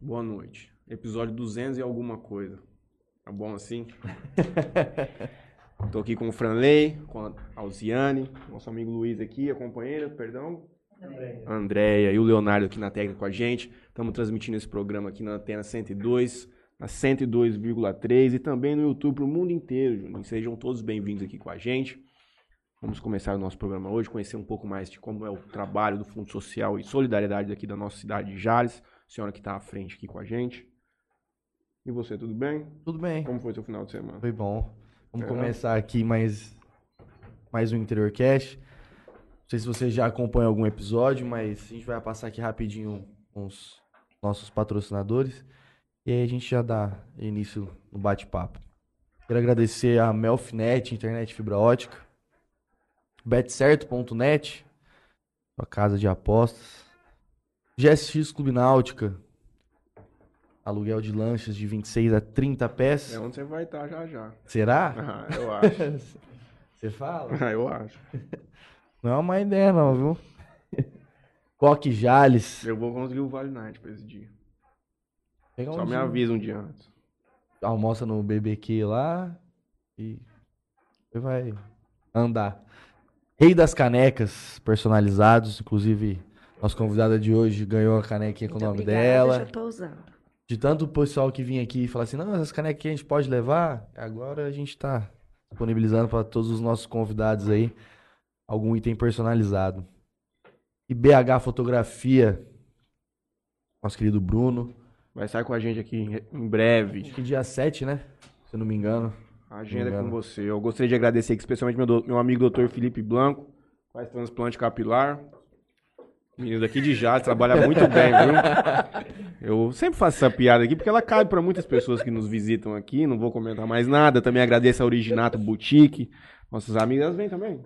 Boa noite. Episódio 200 e alguma coisa. Tá bom assim? Tô aqui com o Franley, com a Alziane, nosso amigo Luiz aqui, a companheira, perdão. Andréia. Andréia e o Leonardo aqui na técnica com a gente. Estamos transmitindo esse programa aqui na Antena 102, na 102,3 e também no YouTube para o mundo inteiro, Juninho. Sejam todos bem-vindos aqui com a gente. Vamos começar o nosso programa hoje, conhecer um pouco mais de como é o trabalho do Fundo Social e Solidariedade aqui da nossa cidade de Jales. Senhora que está à frente aqui com a gente. E você, tudo bem? Tudo bem. Como foi seu final de semana? Foi bom. Vamos é. começar aqui mais, mais um Interior Cash. Não sei se você já acompanha algum episódio, mas a gente vai passar aqui rapidinho com os nossos patrocinadores. E aí a gente já dá início no bate-papo. Quero agradecer a Melfinet, internet fibra ótica betcerto.net, sua casa de apostas. GSX Clube Náutica, aluguel de lanchas de 26 a 30 pés. É onde você vai estar já já. Será? Ah, eu acho. você fala? Ah, eu acho. Não é uma ideia não, viu? Coque Jales. Eu vou conseguir o Vale Night pra esse dia. Só um me dia. avisa um dia antes. Almoça no BBQ lá e vai andar. Rei das canecas personalizados, inclusive nossa convidada de hoje ganhou a canequinha Muito com o nome obrigada, dela. Já tô usando. De tanto pessoal que vinha aqui e falar assim, não, essas canequinhas a gente pode levar. Agora a gente está disponibilizando para todos os nossos convidados aí algum item personalizado. E BH Fotografia, nosso querido Bruno. Vai estar com a gente aqui em breve. Acho que dia 7, né? Se eu não me engano. A agenda é com você. Eu gostaria de agradecer aqui, especialmente meu, do, meu amigo doutor Felipe Blanco, faz transplante capilar. Menino daqui de Jales, trabalha muito bem, viu? Eu sempre faço essa piada aqui porque ela cabe para muitas pessoas que nos visitam aqui. Não vou comentar mais nada. Também agradeço a Originato Boutique. Nossas amigas vêm também.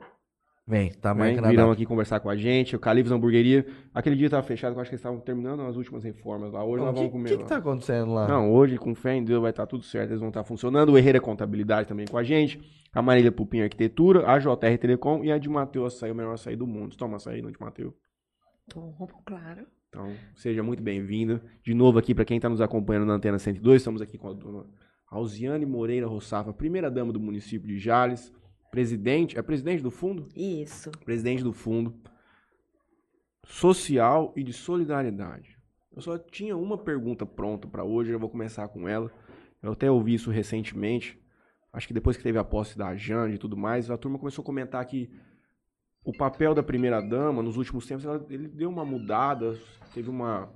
Vem, tá mais Vem, Virão aqui conversar com a gente. O Califas Hamburgueria. Aquele dia tava fechado, eu acho que eles estavam terminando as últimas reformas lá. Hoje Bom, nós vamos comer. O que, que tá acontecendo lá? Não, hoje, com fé em Deus, vai estar tá tudo certo. Eles vão estar tá funcionando. O Herreira Contabilidade também com a gente. A Marília Pupim Arquitetura, a JR Telecom e a de Mateus Açaí, o melhor açaí do mundo. Toma açaí, não de Mateus. Tomo, claro. Então, seja muito bem-vindo. De novo aqui, para quem está nos acompanhando na Antena 102, estamos aqui com a dona Alziane Moreira Roçafa, primeira dama do município de Jales presidente, é presidente do fundo? Isso. Presidente do fundo social e de solidariedade. Eu só tinha uma pergunta pronta para hoje, eu vou começar com ela. Eu até ouvi isso recentemente. Acho que depois que teve a posse da Jane e tudo mais, a turma começou a comentar que o papel da primeira dama nos últimos tempos ela, ele deu uma mudada, teve uma,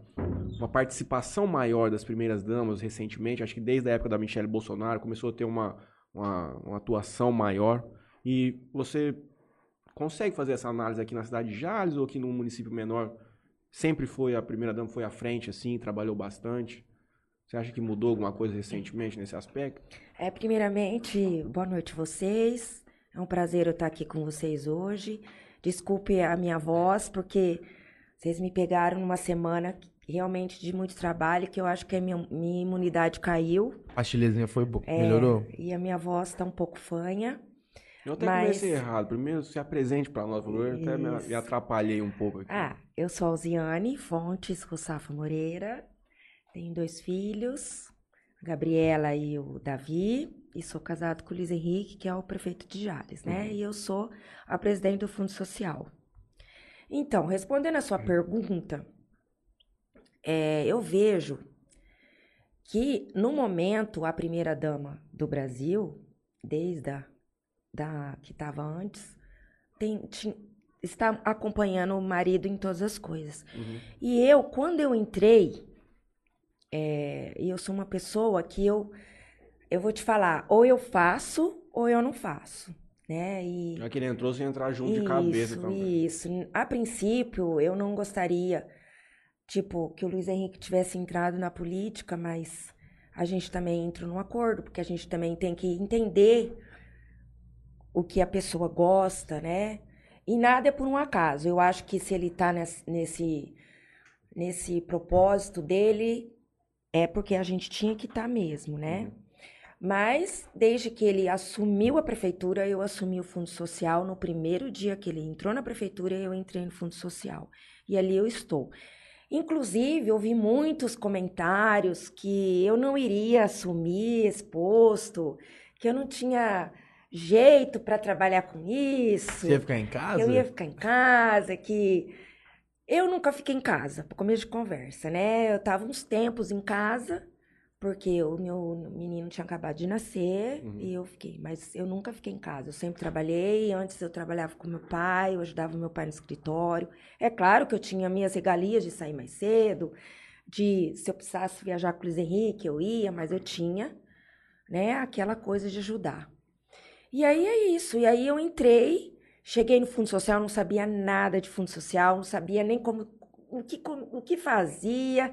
uma participação maior das primeiras damas recentemente. Acho que desde a época da Michelle Bolsonaro começou a ter uma, uma, uma atuação maior. E você consegue fazer essa análise aqui na cidade de Jales ou aqui num município menor? Sempre foi a primeira dama foi à frente assim, trabalhou bastante. Você acha que mudou alguma coisa recentemente nesse aspecto? É, primeiramente, boa noite vocês. É um prazer eu estar aqui com vocês hoje. Desculpe a minha voz, porque vocês me pegaram numa semana realmente de muito trabalho, que eu acho que a minha, minha imunidade caiu. A chilesinha foi boa, é, melhorou? E a minha voz está um pouco fanha. Eu até Mas... comecei errado. Primeiro, se apresente para nós, eu até me, atrapalhei um pouco aqui. Ah, eu sou a Alziane Fontes Russafa Moreira, tenho dois filhos, a Gabriela e o Davi, e sou casado com o Luiz Henrique, que é o prefeito de Jales, né? Uhum. E eu sou a presidente do Fundo Social. Então, respondendo a sua uhum. pergunta, é, eu vejo que, no momento, a primeira-dama do Brasil, desde a da que estava antes, tem, tinha, está acompanhando o marido em todas as coisas. Uhum. E eu, quando eu entrei, é, e eu sou uma pessoa que eu, eu vou te falar, ou eu faço ou eu não faço. Né? E, é que ele entrou sem entrar junto isso, de cabeça também. Isso. A princípio, eu não gostaria, tipo, que o Luiz Henrique tivesse entrado na política, mas a gente também entra num acordo, porque a gente também tem que entender o que a pessoa gosta, né? E nada é por um acaso. Eu acho que se ele está nesse, nesse propósito dele, é porque a gente tinha que estar tá mesmo, né? Uhum. Mas, desde que ele assumiu a prefeitura, eu assumi o Fundo Social. No primeiro dia que ele entrou na prefeitura, eu entrei no Fundo Social. E ali eu estou. Inclusive, ouvi muitos comentários que eu não iria assumir esse posto, que eu não tinha jeito para trabalhar com isso. Você ia ficar em casa? Eu ia ficar em casa, que eu nunca fiquei em casa, para começo de conversa, né? Eu tava uns tempos em casa, porque o meu menino tinha acabado de nascer uhum. e eu fiquei, mas eu nunca fiquei em casa. Eu sempre trabalhei, antes eu trabalhava com meu pai, eu ajudava meu pai no escritório. É claro que eu tinha minhas regalias de sair mais cedo, de se eu precisasse viajar com o Luiz Henrique, eu ia, mas eu tinha, né, aquela coisa de ajudar. E aí é isso. E aí eu entrei, cheguei no Fundo Social, não sabia nada de Fundo Social, não sabia nem como o que, o que fazia,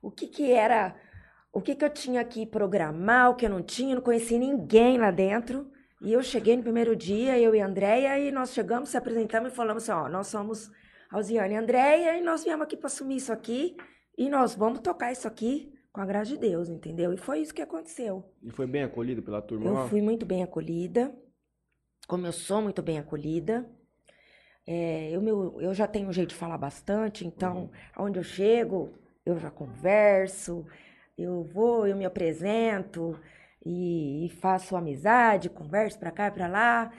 o que, que era, o que, que eu tinha que programar, o que eu não tinha, não conhecia ninguém lá dentro. E eu cheguei no primeiro dia, eu e a Andréia, e nós chegamos, se apresentamos e falamos assim, ó, nós somos Alziane e Andréia, e nós viemos aqui para assumir isso aqui, e nós vamos tocar isso aqui com a graça de Deus, entendeu? E foi isso que aconteceu. E foi bem acolhida pela turma? Eu fui muito bem acolhida, como eu sou muito bem acolhida. É, eu, meu, eu já tenho um jeito de falar bastante, então, uhum. onde eu chego, eu já converso, eu vou, eu me apresento e, e faço amizade, converso pra cá e pra lá.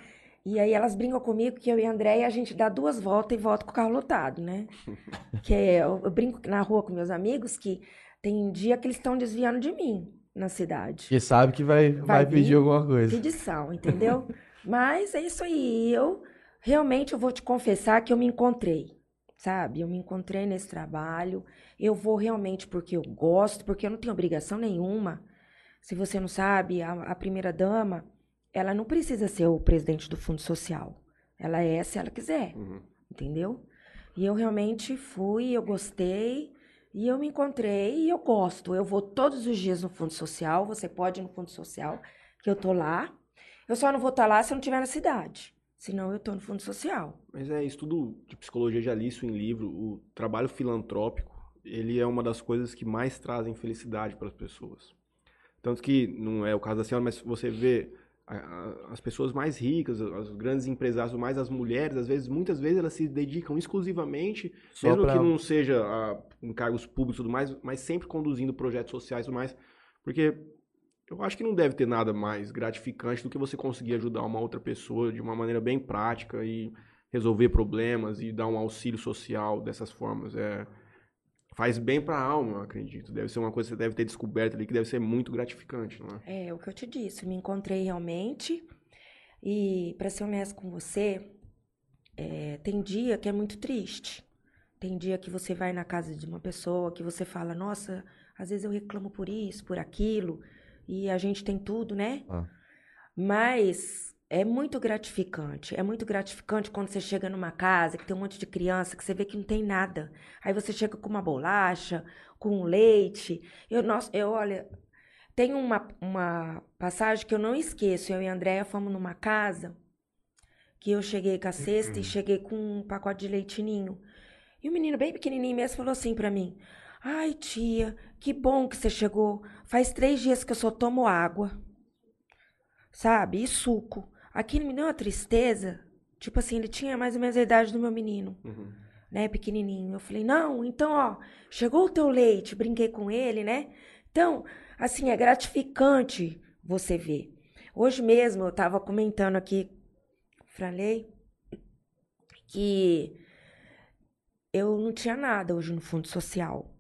E aí elas brincam comigo que eu e a Andréia, a gente dá duas voltas e volta com o carro lotado, né? que é, eu, eu brinco na rua com meus amigos que tem dia que eles estão desviando de mim na cidade. Que sabe que vai, vai, vai pedir alguma coisa. Pedição, entendeu? Mas é isso aí. Eu realmente eu vou te confessar que eu me encontrei, sabe? Eu me encontrei nesse trabalho. Eu vou realmente porque eu gosto, porque eu não tenho obrigação nenhuma. Se você não sabe, a, a primeira dama, ela não precisa ser o presidente do Fundo Social. Ela é se ela quiser, uhum. entendeu? E eu realmente fui, eu gostei. E eu me encontrei e eu gosto. Eu vou todos os dias no Fundo Social. Você pode ir no Fundo Social, que eu tô lá. Eu só não vou estar tá lá se eu não estiver na cidade. Senão eu tô no Fundo Social. Mas é, estudo de psicologia já li isso em livro. O trabalho filantrópico, ele é uma das coisas que mais trazem felicidade para as pessoas. Tanto que, não é o caso da senhora, mas você vê as pessoas mais ricas, os grandes empresários, mais as mulheres, às vezes, muitas vezes elas se dedicam exclusivamente, Só mesmo pra... que não seja a, em cargos públicos e tudo mais, mas sempre conduzindo projetos sociais e tudo mais, porque eu acho que não deve ter nada mais gratificante do que você conseguir ajudar uma outra pessoa de uma maneira bem prática e resolver problemas e dar um auxílio social dessas formas. É, faz bem para a alma, eu acredito. Deve ser uma coisa que você deve ter descoberto ali que deve ser muito gratificante, não é? É, o que eu te disse, me encontrei realmente. E para ser honesto com você, é, tem dia que é muito triste. Tem dia que você vai na casa de uma pessoa que você fala, nossa, às vezes eu reclamo por isso, por aquilo, e a gente tem tudo, né? Ah. Mas é muito gratificante. É muito gratificante quando você chega numa casa que tem um monte de criança que você vê que não tem nada. Aí você chega com uma bolacha, com um leite. Eu, nossa, eu olha, tem uma, uma passagem que eu não esqueço. Eu e a Andréia fomos numa casa que eu cheguei com a cesta e cheguei com um pacote de leitinho. E o menino bem pequenininho mesmo falou assim para mim: Ai, tia, que bom que você chegou. Faz três dias que eu só tomo água. Sabe? E suco. Aquilo me deu uma tristeza. Tipo assim, ele tinha mais ou menos a idade do meu menino. Uhum. Né, pequenininho. Eu falei, não, então, ó, chegou o teu leite, brinquei com ele, né? Então, assim, é gratificante você ver. Hoje mesmo eu tava comentando aqui, falei que eu não tinha nada hoje no fundo social.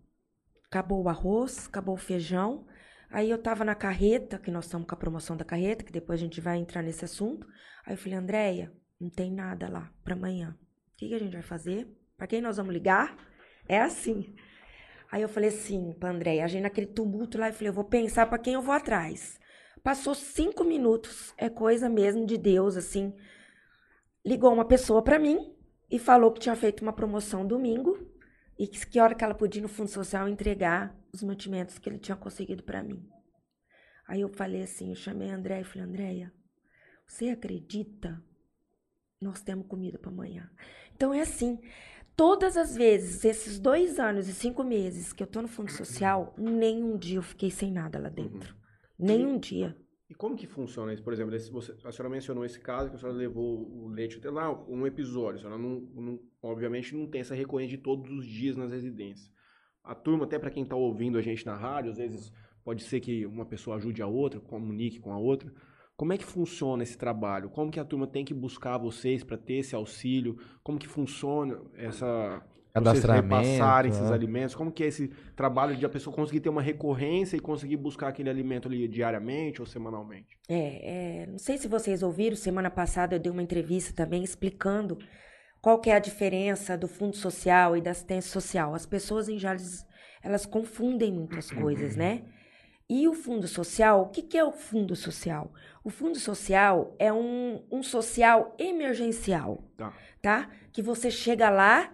Acabou o arroz, acabou o feijão, Aí eu tava na carreta, que nós estamos com a promoção da carreta, que depois a gente vai entrar nesse assunto. Aí eu falei, Andréia, não tem nada lá para amanhã. O que, que, a gente vai fazer? Para quem nós vamos ligar? É assim. Aí eu falei assim pra Andréia, a gente naquele tumulto lá, eu falei, eu vou pensar para quem eu vou atrás. Passou cinco minutos, é coisa mesmo de Deus, assim. Ligou uma pessoa para mim e falou que tinha feito uma promoção domingo e que, que hora que ela podia ir no Fundo Social entregar os mantimentos que ele tinha conseguido para mim. Aí eu falei assim, eu chamei a Andréia e falei, Andréia, você acredita? Nós temos comida para amanhã. Então é assim, todas as vezes, esses dois anos e cinco meses que eu tô no Fundo Social, nenhum dia eu fiquei sem nada lá dentro. Uhum. Nenhum dia. E como que funciona isso? Por exemplo, você, a senhora mencionou esse caso que a senhora levou o leite até lá, um episódio. A senhora não, não, obviamente não tem essa recorrência de todos os dias nas residências. a turma, até para quem está ouvindo a gente na rádio, às vezes pode ser que uma pessoa ajude a outra, comunique com a outra. Como é que funciona esse trabalho? Como que a turma tem que buscar vocês para ter esse auxílio? Como que funciona essa vocês repassarem esses né? alimentos? Como que é esse trabalho de a pessoa conseguir ter uma recorrência e conseguir buscar aquele alimento ali diariamente ou semanalmente? É, é, não sei se vocês ouviram, semana passada eu dei uma entrevista também explicando qual que é a diferença do fundo social e da assistência social. As pessoas em Jales, elas confundem muitas coisas, né? E o fundo social, o que, que é o fundo social? O fundo social é um, um social emergencial, tá. tá? Que você chega lá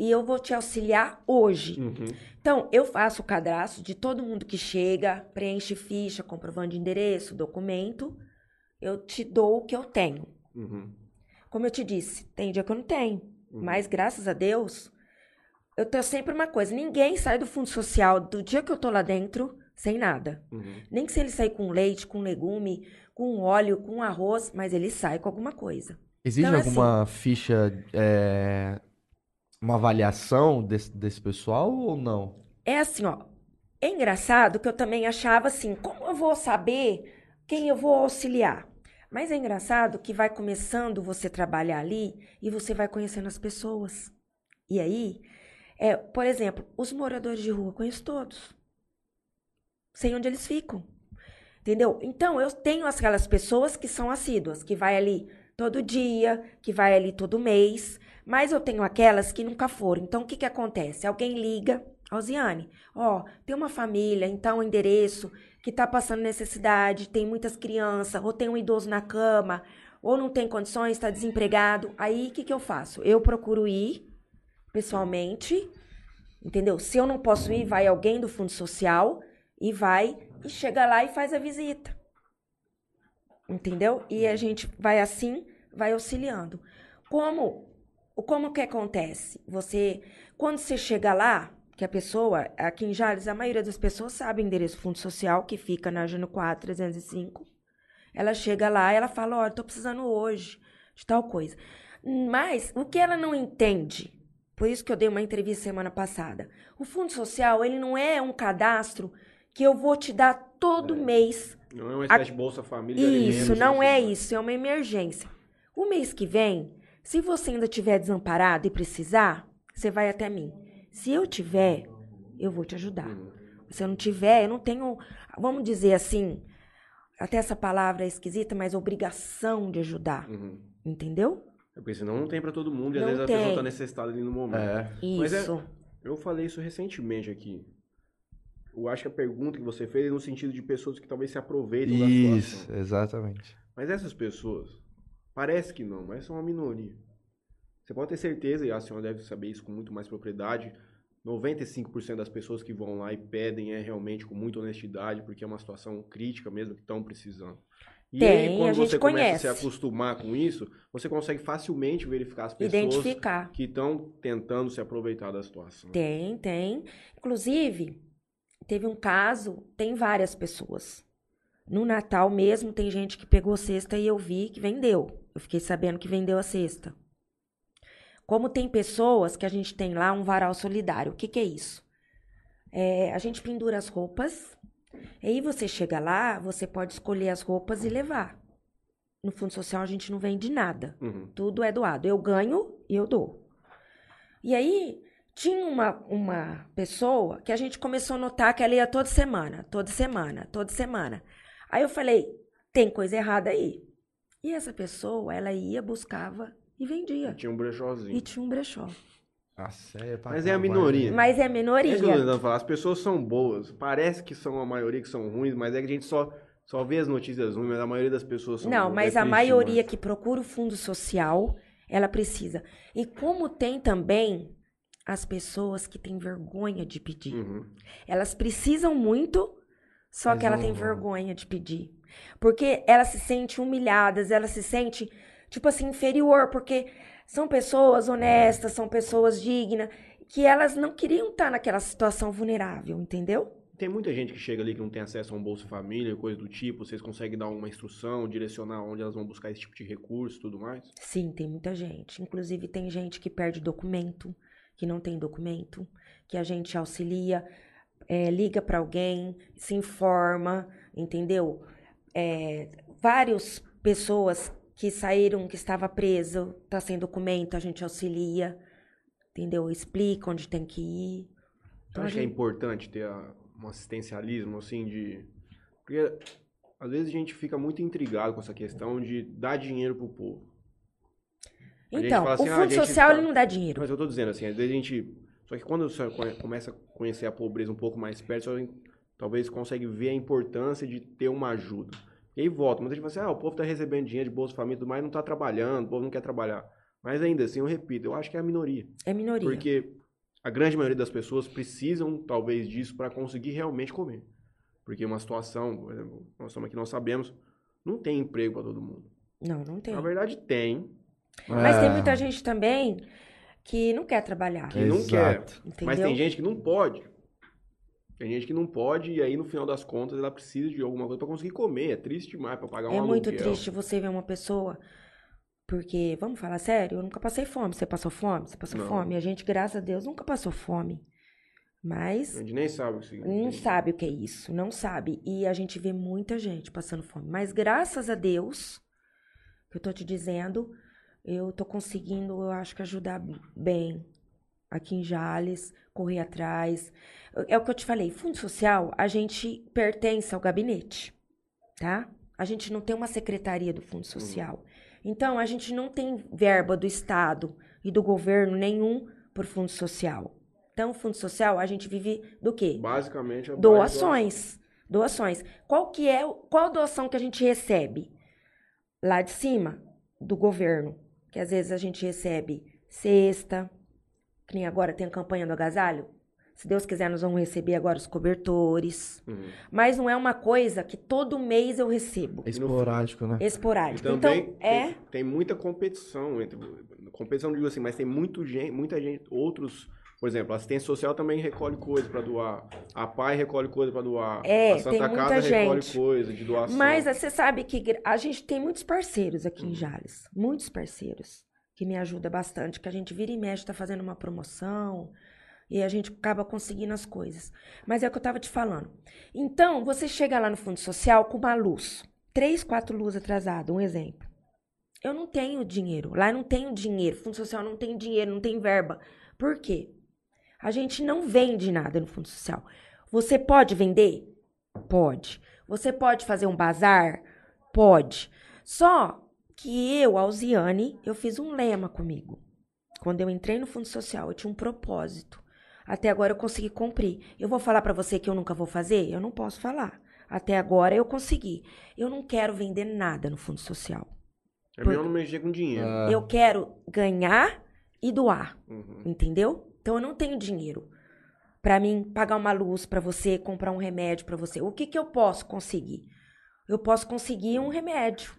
e eu vou te auxiliar hoje. Uhum. Então, eu faço o cadastro de todo mundo que chega, preenche ficha, comprovando de endereço, documento. Eu te dou o que eu tenho. Uhum. Como eu te disse, tem dia que eu não tenho. Uhum. Mas, graças a Deus, eu tenho sempre uma coisa: ninguém sai do fundo social do dia que eu tô lá dentro sem nada. Uhum. Nem que se ele sair com leite, com legume, com óleo, com arroz, mas ele sai com alguma coisa. Existe então, alguma assim, ficha, é, uma avaliação desse, desse pessoal ou não? É assim, ó. É engraçado que eu também achava assim, como eu vou saber quem eu vou auxiliar? Mas é engraçado que vai começando você trabalhar ali e você vai conhecendo as pessoas. E aí, é, por exemplo, os moradores de rua, conheço todos sei onde eles ficam. Entendeu? Então, eu tenho aquelas pessoas que são assíduas, que vai ali todo dia, que vai ali todo mês, mas eu tenho aquelas que nunca foram. Então, o que que acontece? Alguém liga, Alziane, ó, tem uma família, então um endereço que tá passando necessidade, tem muitas crianças, ou tem um idoso na cama, ou não tem condições, está desempregado. Aí, o que que eu faço? Eu procuro ir pessoalmente, entendeu? Se eu não posso ir, vai alguém do fundo social, e vai e chega lá e faz a visita. Entendeu? E a gente vai assim, vai auxiliando. Como como que acontece? Você quando você chega lá, que a pessoa, aqui em Jales, a maioria das pessoas sabe o endereço do Fundo Social, que fica na Jano 4, 305. Ela chega lá e ela fala: Olha, tô precisando hoje de tal coisa. Mas o que ela não entende, por isso que eu dei uma entrevista semana passada, o Fundo Social, ele não é um cadastro que eu vou te dar todo é. mês. Não é uma espécie a... de Bolsa Família. Isso, não é isso, é uma emergência. O mês que vem, se você ainda tiver desamparado e precisar, você vai até mim. Se eu tiver, eu vou te ajudar. Se eu não tiver, eu não tenho, vamos dizer assim, até essa palavra é esquisita, mas obrigação de ajudar. Uhum. Entendeu? É porque senão não tem para todo mundo e às vezes tem. a pessoa tá necessitada ali no momento. É. Isso. Mas é, eu falei isso recentemente aqui eu acho que a pergunta que você fez é no sentido de pessoas que talvez se aproveitem da situação. Isso, exatamente. Mas essas pessoas, parece que não, mas são uma minoria. Você pode ter certeza, e a senhora deve saber isso com muito mais propriedade, 95% das pessoas que vão lá e pedem é realmente com muita honestidade, porque é uma situação crítica mesmo que estão precisando. E Tem, aí, quando você começa a se acostumar com isso, você consegue facilmente verificar as pessoas Identificar. que estão tentando se aproveitar da situação. Tem, tem. Inclusive, Teve um caso, tem várias pessoas. No Natal mesmo, tem gente que pegou cesta e eu vi que vendeu. Eu fiquei sabendo que vendeu a cesta. Como tem pessoas que a gente tem lá um varal solidário. O que, que é isso? É, a gente pendura as roupas. E aí você chega lá, você pode escolher as roupas e levar. No Fundo Social a gente não vende nada. Uhum. Tudo é doado. Eu ganho e eu dou. E aí, tinha uma, uma pessoa que a gente começou a notar que ela ia toda semana, toda semana, toda semana. Aí eu falei, tem coisa errada aí. E essa pessoa, ela ia, buscava e vendia. E tinha um brechózinho. E tinha um brechó. Nossa, é Mas é a minoria. Mas é a minoria. É que eu tô falar. As pessoas são boas. Parece que são a maioria que são ruins, mas é que a gente só, só vê as notícias ruins, mas a maioria das pessoas são Não, boas. mas é a maioria que procura o fundo social, ela precisa. E como tem também as pessoas que têm vergonha de pedir. Uhum. Elas precisam muito, só Mas que ela tem vergonha de pedir. Porque ela se sente humilhadas, ela se sente, tipo assim, inferior, porque são pessoas honestas, são pessoas dignas, que elas não queriam estar naquela situação vulnerável, entendeu? Tem muita gente que chega ali que não tem acesso a um Bolsa Família, coisa do tipo. Vocês conseguem dar uma instrução, direcionar onde elas vão buscar esse tipo de recurso e tudo mais? Sim, tem muita gente. Inclusive, tem gente que perde documento que não tem documento, que a gente auxilia, é, liga para alguém, se informa, entendeu? É, várias pessoas que saíram, que estava preso, tá sem documento, a gente auxilia, entendeu? Explica onde tem que ir. Então, acho gente... que é importante ter a, um assistencialismo, assim, de... Porque, às vezes, a gente fica muito intrigado com essa questão de dar dinheiro pro povo. A então, assim, o ah, fundo social, tá... ele não dá dinheiro. Mas eu tô dizendo, assim, às vezes a gente... Só que quando você começa a conhecer a pobreza um pouco mais perto, você talvez consegue ver a importância de ter uma ajuda. E aí volta. Muita gente fala assim, ah, o povo tá recebendo dinheiro de Bolsa Família e tudo mais, não tá trabalhando, o povo não quer trabalhar. Mas ainda assim, eu repito, eu acho que é a minoria. É minoria. Porque a grande maioria das pessoas precisam, talvez, disso para conseguir realmente comer. Porque uma situação, por exemplo, nós estamos aqui, nós sabemos, não tem emprego para todo mundo. Não, não tem. Na verdade, tem. Mas é... tem muita gente também que não quer trabalhar. Que não quer. Entendeu? Mas tem gente que não pode. Tem gente que não pode e aí no final das contas ela precisa de alguma coisa para conseguir comer. É triste demais para pagar um É muito triste você ver uma pessoa porque, vamos falar sério, eu nunca passei fome. Você passou fome? Você passou não. fome? A gente, graças a Deus, nunca passou fome. Mas. A gente nem sabe o que significa. Não sabe o que é isso, não sabe. E a gente vê muita gente passando fome. Mas graças a Deus, que eu tô te dizendo, eu tô conseguindo, eu acho que ajudar bem aqui em Jales, correr atrás. É o que eu te falei, fundo social, a gente pertence ao gabinete, tá? A gente não tem uma secretaria do fundo social. Então, a gente não tem verba do Estado e do governo nenhum por fundo social. Então, fundo social, a gente vive do quê? Basicamente, é doações. Doações. Qual que é, qual doação que a gente recebe? Lá de cima, do governo. Que às vezes a gente recebe cesta, que nem agora tem a campanha do agasalho. Se Deus quiser, nós vamos receber agora os cobertores. Uhum. Mas não é uma coisa que todo mês eu recebo. É esporádico, né? Esporádico. Então, é. Tem, tem, muita competição entre. Competição, digo assim, mas tem muito gente, muita gente, outros. Por exemplo, a assistência social também recolhe coisa para doar. A PAI recolhe coisa para doar. É, a Santa tem muita Casa gente. recolhe coisa de doação. Mas você sabe que a gente tem muitos parceiros aqui uhum. em Jales. Muitos parceiros que me ajuda bastante, que a gente vira e mexe, tá fazendo uma promoção e a gente acaba conseguindo as coisas. Mas é o que eu tava te falando. Então, você chega lá no Fundo Social com uma luz, três, quatro luzes atrasadas, um exemplo. Eu não tenho dinheiro, lá não tenho dinheiro, Fundo Social não tem dinheiro, não tem verba. Por quê? A gente não vende nada no Fundo Social. Você pode vender? Pode. Você pode fazer um bazar? Pode. Só que eu, Alziane, eu fiz um lema comigo. Quando eu entrei no Fundo Social, eu tinha um propósito. Até agora eu consegui cumprir. Eu vou falar para você que eu nunca vou fazer? Eu não posso falar. Até agora eu consegui. Eu não quero vender nada no Fundo Social. É melhor não mexer com dinheiro. Ah. Eu quero ganhar e doar. Uhum. Entendeu? Então eu não tenho dinheiro para mim pagar uma luz para você, comprar um remédio para você. O que que eu posso conseguir? Eu posso conseguir um remédio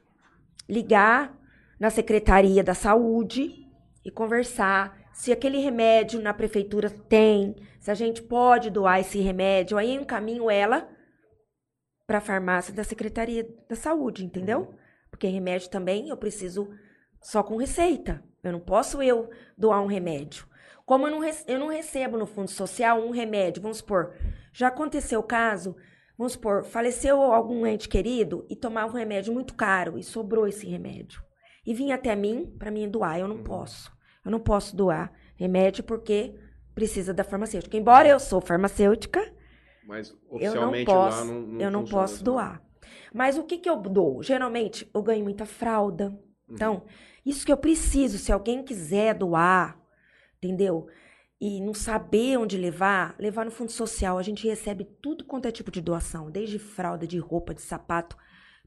ligar na Secretaria da Saúde e conversar se aquele remédio na prefeitura tem, se a gente pode doar esse remédio, aí eu encaminho ela para a farmácia da Secretaria da Saúde, entendeu? Porque remédio também eu preciso só com receita. Eu não posso eu doar um remédio. Como eu não, eu não recebo no Fundo Social um remédio, vamos supor, já aconteceu o caso Vamos supor, faleceu algum ente querido e tomava um remédio muito caro e sobrou esse remédio. E vinha até mim para mim doar. Eu não uhum. posso. Eu não posso doar remédio porque precisa da farmacêutica. Embora eu sou farmacêutica, mas oficialmente eu não posso, não, não eu não posso assim. doar. Mas o que, que eu dou? Geralmente eu ganho muita fralda. Uhum. Então, isso que eu preciso, se alguém quiser doar, entendeu? e não saber onde levar, levar no fundo social. A gente recebe tudo quanto é tipo de doação, desde fralda, de roupa, de sapato,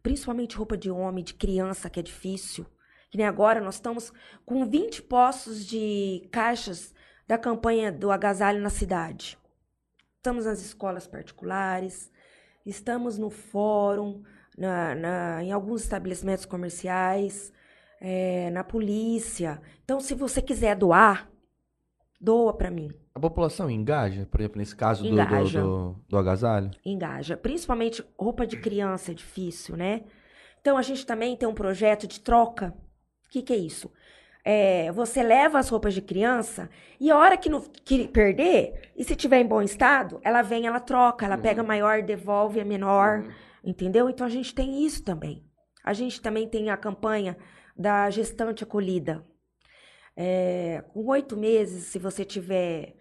principalmente roupa de homem, de criança, que é difícil. Que nem agora nós estamos com 20 postos de caixas da campanha do agasalho na cidade. Estamos nas escolas particulares, estamos no fórum, na, na em alguns estabelecimentos comerciais, é, na polícia. Então, se você quiser doar, doa para mim. A população engaja, por exemplo, nesse caso do, do, do, do, agasalho? Engaja. Principalmente roupa de criança é difícil, né? Então a gente também tem um projeto de troca. O que, que é isso? é, você leva as roupas de criança e a hora que, não, que perder, e se tiver em bom estado, ela vem, ela troca, ela Uhum. pega a maior, devolve a menor, Uhum. entendeu? Então a gente tem isso também. A gente também tem a campanha da gestante acolhida. É, com oito meses, se você tiver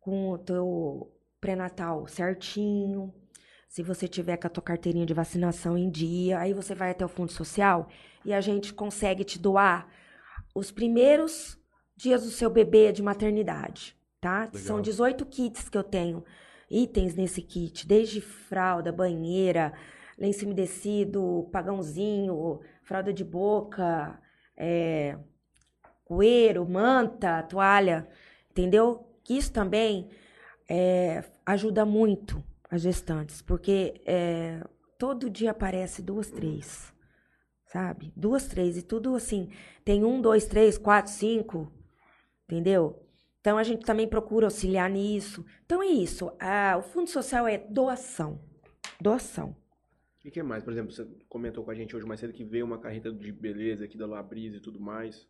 com o teu pré-natal certinho, se você tiver com a tua carteirinha de vacinação em dia, aí você vai até o Fundo Social e a gente consegue te doar os primeiros dias do seu bebê de maternidade, tá? Legal. São 18 kits que eu tenho, itens nesse kit, desde fralda, banheira, lenço umedecido, pagãozinho, fralda de boca, é, coeiro, manta, toalha, entendeu? Que Isso também é, ajuda muito as gestantes, porque é, todo dia aparece duas, três, sabe? Duas, três, e tudo assim, tem um, dois, três, quatro, cinco, entendeu? Então a gente também procura auxiliar nisso. Então é isso, a- o Fundo Social é doação, doação. E o que mais? Por exemplo, você comentou com a gente hoje mais cedo que veio uma carreta de beleza aqui da Labrisa e tudo mais.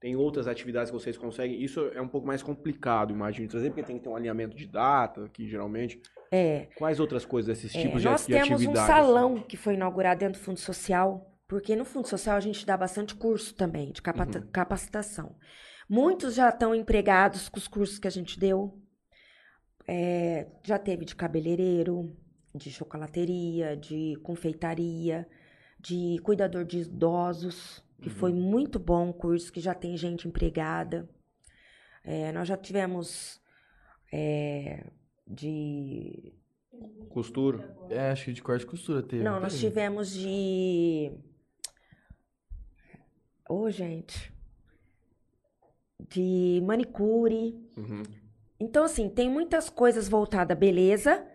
Tem outras atividades que vocês conseguem. Isso é um pouco mais complicado, imagino, de trazer, porque tem que ter um alinhamento de data, que geralmente. É, Quais outras coisas desses É, tipos de, nós de temos um atividades? salão que foi inaugurado dentro do Fundo Social, porque no Fundo Social a gente dá bastante curso também, de Uhum. capacitação. Muitos já estão empregados com os cursos que a gente deu. É, já teve de cabeleireiro, de chocolateria, de confeitaria, de cuidador de idosos, que Uhum. foi muito bom o curso, que já tem gente empregada. É, nós já tivemos é, de Costura. É, acho que de corte e costura teve. Não, nós tivemos de. Ô, gente. De manicure. Uhum. Então, assim, tem muitas coisas voltadas à beleza.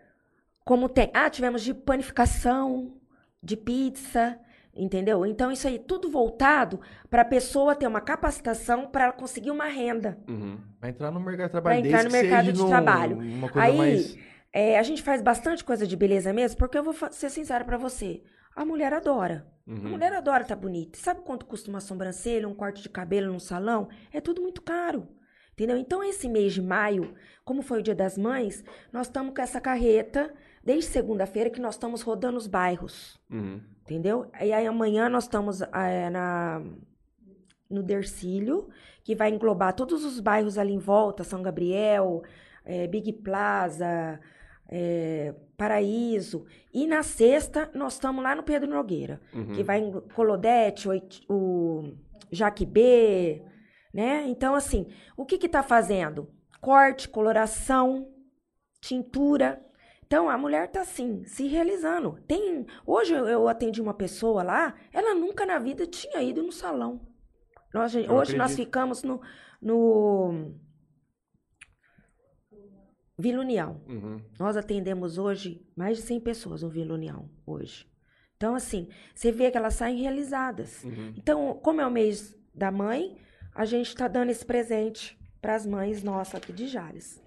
Como tem. Ah, tivemos de panificação, de pizza, entendeu? Então, isso aí, tudo voltado para a pessoa ter uma capacitação para ela conseguir uma renda. Uhum. Vai entrar no mercado de trabalho. Vai entrar no mercado de num- trabalho. Uma coisa Aí, mais. É, a gente faz bastante coisa de beleza mesmo, porque eu vou ser sincera para você. A mulher adora. A Uhum. mulher adora estar bonita. Sabe quanto custa uma sobrancelha, um corte de cabelo num salão? É tudo muito caro. Entendeu? Então, esse mês de maio, como foi o Dia das Mães, nós estamos com essa carreta desde segunda-feira que nós estamos rodando os bairros. Uhum. Entendeu? E aí amanhã nós estamos eh, na, no Dercílio, que vai englobar todos os bairros ali em volta, São Gabriel, eh, Big Plaza, eh, Paraíso. E na sexta nós estamos lá no Pedro Nogueira, Uhum. que vai em Colodete, o Jaque B, né? Então, assim, o que que tá fazendo? Corte, coloração, tintura. Então, a mulher tá assim, se realizando. Tem, hoje eu- atendi uma pessoa lá, ela nunca na vida tinha ido no salão. Nós, hoje nós acredito. ficamos no, no Vila União. Uhum. Nós atendemos hoje mais de 100 pessoas no Vila União, hoje. Então, assim, você vê que elas saem realizadas. Uhum. Então, como é o mês da mãe, a gente está dando esse presente para as mães nossas aqui de Jales.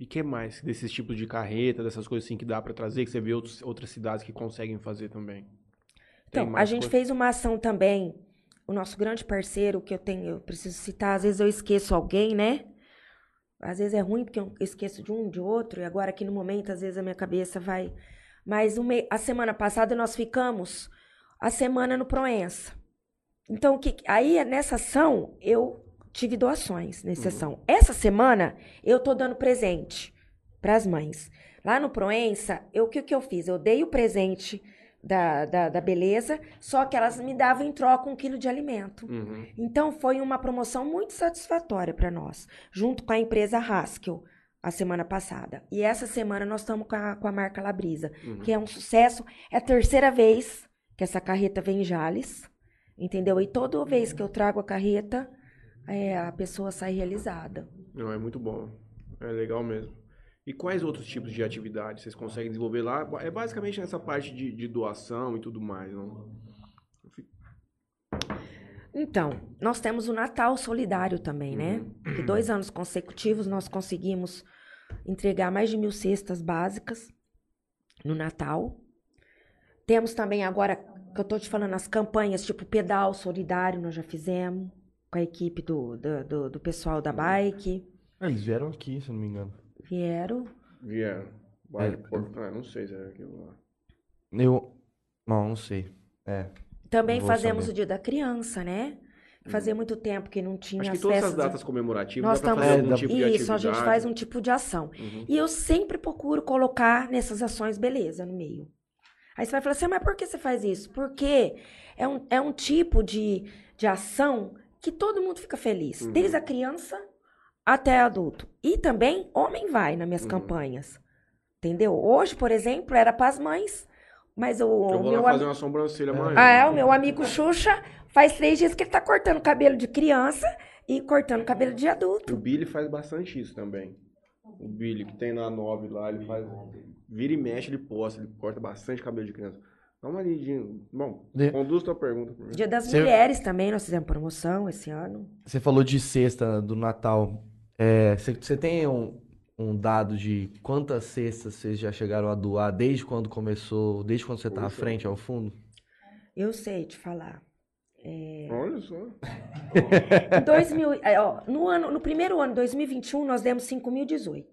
E que mais desses tipos de carreta, dessas coisas assim que dá pra trazer, que você vê outros, outras cidades que conseguem fazer também? Tem Então, a gente coisa? fez uma ação também, o nosso grande parceiro, que eu tenho, eu preciso citar, às vezes eu esqueço alguém, né? Às vezes é ruim porque eu esqueço de um, de outro, e agora aqui no momento, às vezes a minha cabeça vai. Mas me- a semana passada nós ficamos a semana no Proença. Então, que... aí nessa ação, eu tive doações nessa ação. Essa semana, eu tô dando presente para as mães. Lá no Proença, eu, o que, que eu fiz? Eu dei o presente da, da, da beleza, só que elas me davam em troca um quilo de alimento. Uhum. Então, foi uma promoção muito satisfatória para nós, junto com a empresa Haskell, a semana passada. E essa semana nós estamos com a, com a marca Labrisa, Uhum. que é um sucesso. É a terceira vez que essa carreta vem em Jales, entendeu? E toda vez que eu trago a carreta, é, a pessoa sai realizada. Não, é muito bom. É legal mesmo. E quais outros tipos de atividades vocês conseguem desenvolver lá? É basicamente nessa parte de, de doação e tudo mais, não? Então, nós temos o Natal Solidário também, né? Que dois anos consecutivos nós conseguimos entregar mais de mil cestas básicas no Natal. Temos também agora, que eu tô te falando, as campanhas tipo pedal solidário, nós já fizemos, com a equipe do, do, do, do pessoal da bike. Ah, eles vieram aqui, se eu não me engano. Vieram. Vieram. Vai, ah, não sei se era aquilo lá. Eu. Não, não sei. É. Também fazemos saber. o dia da criança, né? Fazia muito tempo que não tinha Acho que as todas essas datas comemorativas Nós estamos- É, dá- tipo de Isso, a gente faz um tipo de ação. Uhum. E eu sempre procuro colocar nessas ações beleza no meio. Aí você vai falar assim, mas por que você faz isso? Porque é um, é um tipo de, de ação que todo mundo fica feliz. Uhum. Desde a criança até adulto. E também homem vai nas minhas Uhum. campanhas. Entendeu? Hoje, por exemplo, era para as mães. Mas o, Eu o vou meu lá am- fazer uma sobrancelha amanhã. ah, é, o meu amigo Xuxa faz três dias que ele tá cortando cabelo de criança e cortando cabelo de O adulto. Billy faz bastante isso também. O Billy, que tem na 9 lá, ele faz. Vira e mexe, ele posta, ele corta bastante cabelo de criança. Dá uma lidinha. Bom, De- conduz tua pergunta. Dia das Você- Mulheres também, nós fizemos promoção esse ano. Você falou de cesta do Natal. É, você, você tem um, um dado de quantas cestas vocês já chegaram a doar desde quando começou, desde quando você tá à frente ao fundo? Eu sei te falar. Olha só. Em 2000, é, ó, no, ano, no primeiro ano, 2021, nós demos 5.018.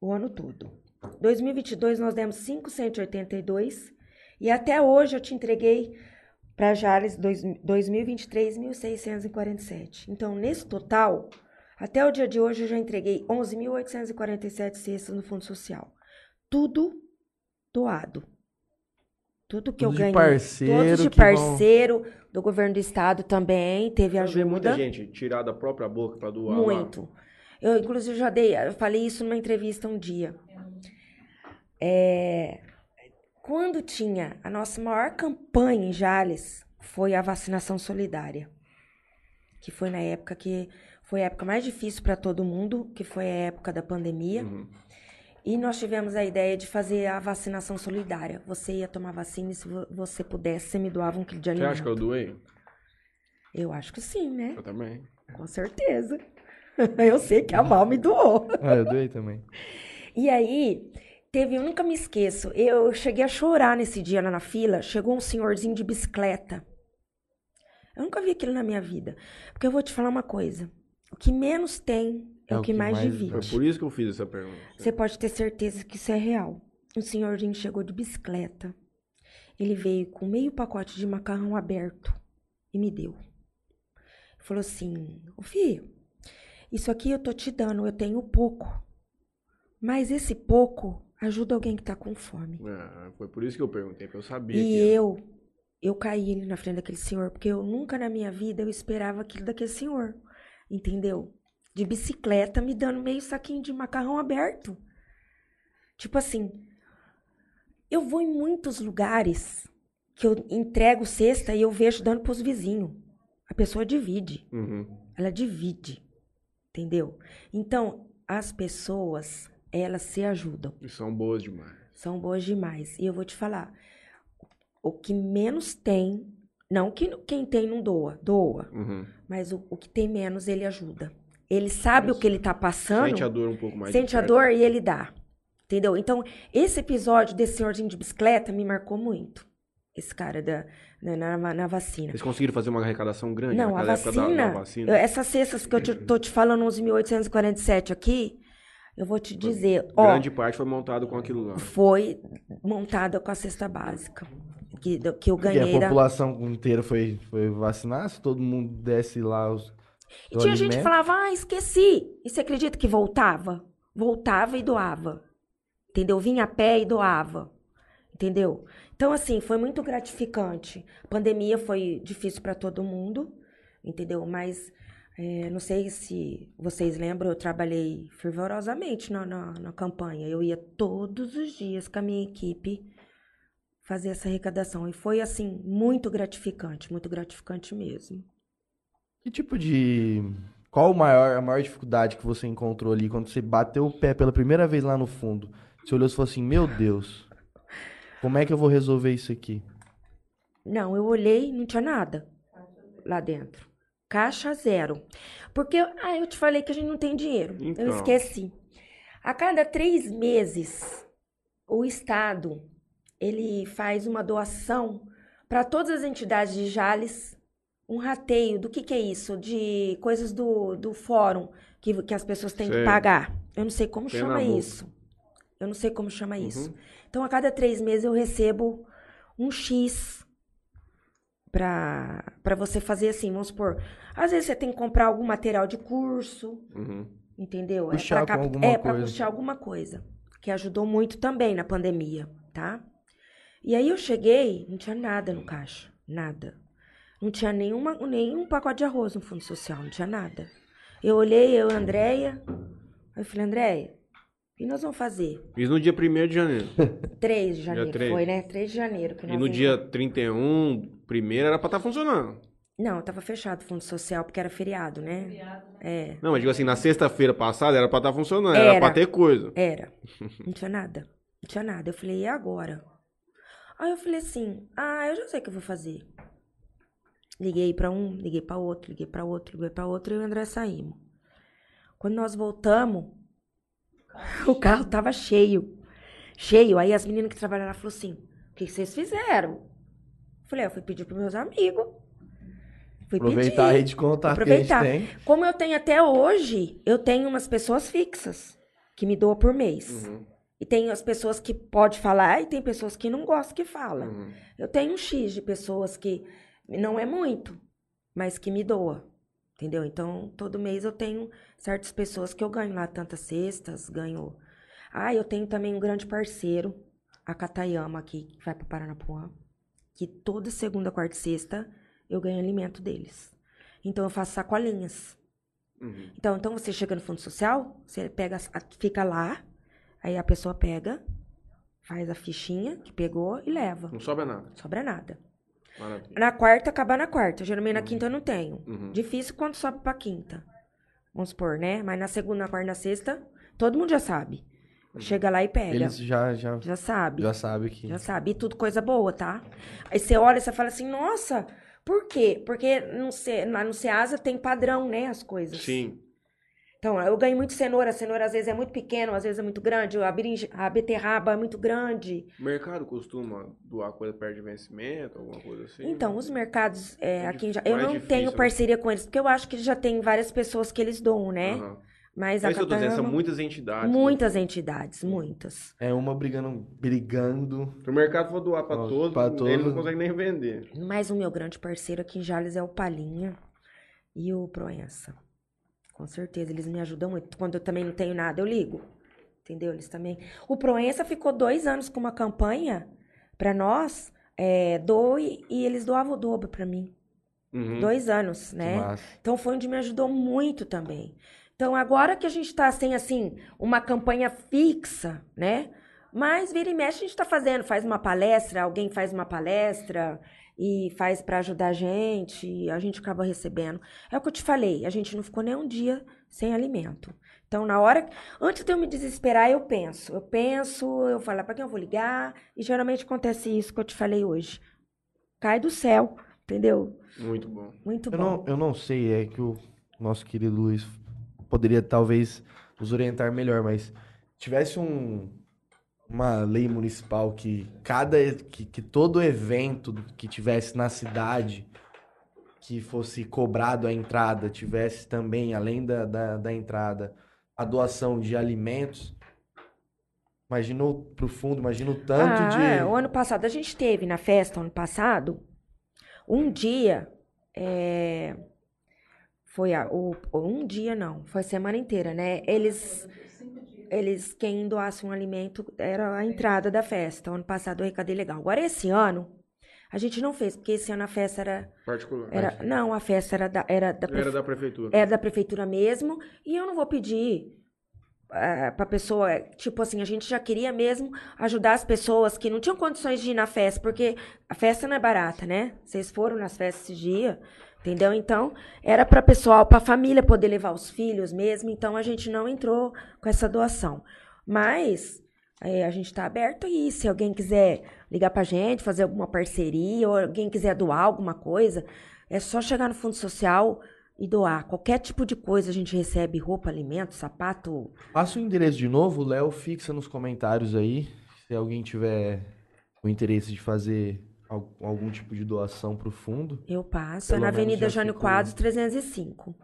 O ano todo. 2022, nós demos 582. E até hoje eu te entreguei para Jales dois- 2023, 1.647. Então, nesse total, até o dia de hoje, eu já entreguei 11.847 cestas no Fundo Social. Tudo doado. Tudo que Tudo eu de ganhei. parceiro Todos de parceiro, do governo do estado também, teve Eu ajuda. vi muita gente tirar da própria boca pra doar. lá. Muito. Eu, inclusive, já dei, eu falei isso numa entrevista um dia. É, quando tinha a nossa maior campanha em Jales, foi a vacinação solidária. Que foi na época que foi a época mais difícil para todo mundo, que foi a época da pandemia. Uhum. E nós tivemos a ideia de fazer a vacinação solidária. Você ia tomar vacina e se vo- você pudesse, você me doava um quilo de Você alimento. acha que eu doei? Eu acho que sim, né? Eu também. Com certeza. Eu sei que a Val me doou. Ah, eu doei também. E aí, teve, eu nunca me esqueço, eu cheguei a chorar nesse dia na fila, chegou um senhorzinho de bicicleta. Eu nunca vi aquilo na minha vida. Porque eu vou te falar uma coisa, o que menos tem é, o que, mais, divide. Foi por isso que eu fiz essa pergunta. Você pode ter certeza que isso é real. Um senhorzinho chegou de bicicleta, ele veio com meio pacote de macarrão aberto e me deu. Falou assim, ô filho, isso aqui eu tô te dando, eu tenho pouco. Mas esse pouco ajuda alguém que tá com fome. É, foi por isso que eu perguntei, porque eu sabia E eu, eu caí ali na frente daquele senhor, porque eu nunca na minha vida eu esperava aquilo daquele senhor. Entendeu? De bicicleta me dando meio saquinho de macarrão aberto. Tipo assim, eu vou em muitos lugares que eu entrego cesta e eu vejo dando pros vizinhos. A pessoa divide. Uhum. Ela divide. Entendeu? Então, as pessoas, elas se ajudam. E são boas demais. São boas demais. E eu vou te falar, o que menos tem, não que quem tem não doa, doa, Uhum. mas o, o que tem menos ele ajuda. Ele sabe o que ele tá passando, Sente a dor um pouco mais. sente a dor e ele dá. Entendeu? Então, esse episódio desse senhorzinho de bicicleta me marcou muito. Esse cara da, na, na, na vacina. Vocês conseguiram fazer uma arrecadação grande Não, a naquela época da- vacina, da vacina? essas cestas que eu te, tô te falando, 11.847 aqui, eu vou te dizer, ó, Grande parte foi montado com aquilo lá. foi montada com a cesta básica. Que, que eu ganhei a da... população inteira foi, foi vacinar, se todo mundo desse lá os. E tinha gente que alimento. falava, ah, esqueci. E você acredita que voltava? Voltava e doava. Entendeu? Vinha a pé e doava. Entendeu? Então, assim, foi muito gratificante. A pandemia foi difícil para todo mundo, entendeu? Mas é, não sei se vocês lembram, eu trabalhei fervorosamente na, na, na campanha. Eu ia todos os dias com a minha equipe fazer essa arrecadação. E foi, assim, muito gratificante, muito gratificante mesmo. Que tipo de. Qual maior, a maior dificuldade que você encontrou ali quando você bateu o pé pela primeira vez lá no fundo? Você olhou e falou assim: Meu Deus, como é que eu vou resolver isso aqui? Não, eu olhei, não tinha nada lá dentro. Caixa zero. Porque, ah, eu te falei que a gente não tem dinheiro. Então. Eu esqueci. A cada três meses, o Estado, ele faz uma doação para todas as entidades de Jales um rateio do que, que é isso, de coisas do, do fórum que, que as pessoas têm sei. que pagar. Eu não sei como Tem chama isso. Eu não sei como chama uhum. isso. Então, a cada três meses eu recebo um X para você fazer assim, vamos supor. Às vezes você tem que comprar algum material de curso, uhum. entendeu? É puxar é para cap... é, puxar alguma coisa. Que ajudou muito também na pandemia, tá? E aí eu cheguei, não tinha nada no caixa. Nada. Não tinha nenhuma, nenhum pacote de arroz no fundo social, não tinha nada. Eu olhei, eu, Andréia. Aí eu falei, Andréia, o que nós vamos fazer? Isso no dia 1 de janeiro. 3 de janeiro 3. foi, né? 3 de janeiro. Que e no dia 31, primeiro, era pra estar tá funcionando. Não, tava fechado o fundo social porque era feriado, né? Feriado. É. Não, mas digo assim, na sexta-feira passada era pra estar tá funcionando, era, era pra ter coisa. Era. Não tinha nada. Não tinha nada. Eu falei, e agora? Aí eu falei assim, ah, eu já sei o que eu vou fazer. Liguei para um, liguei para outro, liguei para outro, liguei para outro e o André saímos. Quando nós voltamos, o carro tava cheio. Cheio. Aí as meninas que trabalharam lá falaram assim: o que vocês fizeram? Falei, ah, eu fui pedir para meus amigos. Fui Aproveitar pedir. a rede de contato Aproveitar. que a gente tem. Como eu tenho até hoje, eu tenho umas pessoas fixas que me doam por mês. Uhum. E tem as pessoas que pode falar e tem pessoas que não gostam que fala. Uhum. Eu tenho um X de pessoas que não é muito, mas que me doa. Entendeu? Então, todo mês eu tenho certas pessoas que eu ganho lá tantas cestas, ganho. Ah, eu tenho também um grande parceiro, a Catayama aqui, que vai para Paranapuã, que toda segunda, quarta e sexta eu ganho alimento deles. Então eu faço sacolinhas. Uhum. Então, então você chega no fundo social, você pega, fica lá, aí a pessoa pega, faz a fichinha que pegou e leva. Não sobra nada. Sobra nada. Maravilha. Na quarta, acabar na quarta. Geralmente na uhum. quinta eu não tenho. Uhum. Difícil quando sobe pra quinta. Vamos supor, né? Mas na segunda, na quarta, na sexta, todo mundo já sabe. Chega lá e pega. Eles já, já, já sabe. Já sabe que. Já sabe. E tudo coisa boa, tá? Aí você olha e você fala assim, nossa, por quê? Porque no, Ce... no Ceasa tem padrão, né? As coisas. Sim. Então, eu ganho muito cenoura. A cenoura às vezes é muito pequena, às vezes é muito grande. A, berinje, a beterraba é muito grande. O mercado costuma doar coisa perto de vencimento, alguma coisa assim? Então, os mercados é, é aqui já. Eu não difícil, tenho né? parceria né? com eles, porque eu acho que já tem várias pessoas que eles doam, né? Uhum. Mas é a Catayama, dizendo, são muitas entidades. Muitas né? entidades, muitas. É uma brigando, brigando. O mercado for doar para todos, pra todos, ele não consegue nem vender. Mas o meu grande parceiro aqui em Jales é o Palinha e o Proença. Com certeza, eles me ajudam muito. Quando eu também não tenho nada, eu ligo. Entendeu? Eles também. O Proença ficou dois anos com uma campanha para nós, é, doe, e eles doavam o dobro para mim. Uhum. Dois anos, né? Então foi onde me ajudou muito também. Então agora que a gente está sem assim uma campanha fixa, né? Mas vira e mexe a gente está fazendo, faz uma palestra, alguém faz uma palestra, e faz para ajudar a gente, a gente acaba recebendo. É o que eu te falei, a gente não ficou nem um dia sem alimento. Então, na hora, antes de eu me desesperar, eu penso. Eu penso, eu falo, para quem eu vou ligar? E geralmente acontece isso que eu te falei hoje. Cai do céu, entendeu? Muito bom. Muito eu bom. Não, eu não sei, é que o nosso querido Luiz poderia talvez nos orientar melhor, mas tivesse um, uma lei municipal que cada que, que todo evento que tivesse na cidade que fosse cobrado a entrada tivesse também além da, da, da entrada a doação de alimentos imagina pro fundo imagina o tanto ah, de é. o ano passado a gente teve na festa ano passado um dia é, foi a, o, um dia não foi a semana inteira né eles eles, quem doasse um alimento era a entrada da festa. Ano passado eu arrecadei legal. Agora, esse ano, a gente não fez, porque esse ano a festa era. Particular. Era, não, a festa era da, era da, prefe... era da prefeitura. Era da prefeitura mesmo. E eu não vou pedir uh, pra pessoa. Tipo assim, a gente já queria mesmo ajudar as pessoas que não tinham condições de ir na festa, porque a festa não é barata, né? Vocês foram nas festas esse dia. Entendeu? Então, era para pessoal, para a família poder levar os filhos mesmo. Então, a gente não entrou com essa doação. Mas é, a gente está aberto aí. Se alguém quiser ligar para a gente, fazer alguma parceria, ou alguém quiser doar alguma coisa, é só chegar no Fundo Social e doar. Qualquer tipo de coisa a gente recebe: roupa, alimento, sapato. Passa o endereço de novo, Léo fixa nos comentários aí. Se alguém tiver o interesse de fazer algum tipo de doação pro fundo? Eu passo. Pelo é na Avenida Jânio ficou... Quadros, 305.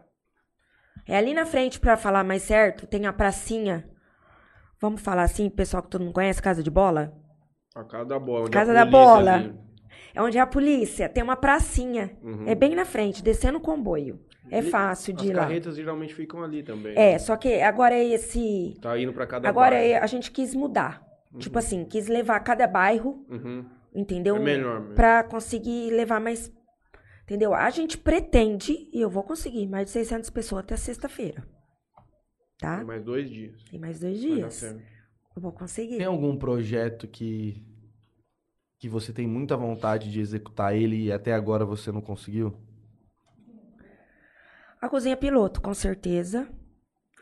É ali na frente, para falar mais certo, tem a pracinha. Vamos falar assim, pessoal que todo mundo conhece, Casa de Bola? A Casa da Bola. Casa da Bola. Ali. É onde é a polícia. Tem uma pracinha. Uhum. É bem na frente, descendo o comboio. É fácil de ir lá. As carretas geralmente ficam ali também. É, só que agora é esse... Tá indo pra cada Agora é, a gente quis mudar. Uhum. Tipo assim, quis levar cada bairro, uhum. Entendeu? É melhor mesmo. Pra conseguir levar mais... Entendeu? A gente pretende, e eu vou conseguir, mais de 600 pessoas até sexta-feira. Tá? Tem mais dois dias. Tem mais dois dias. Eu vou conseguir. Tem algum projeto que que você tem muita vontade de executar ele e até agora você não conseguiu? A cozinha piloto, com certeza.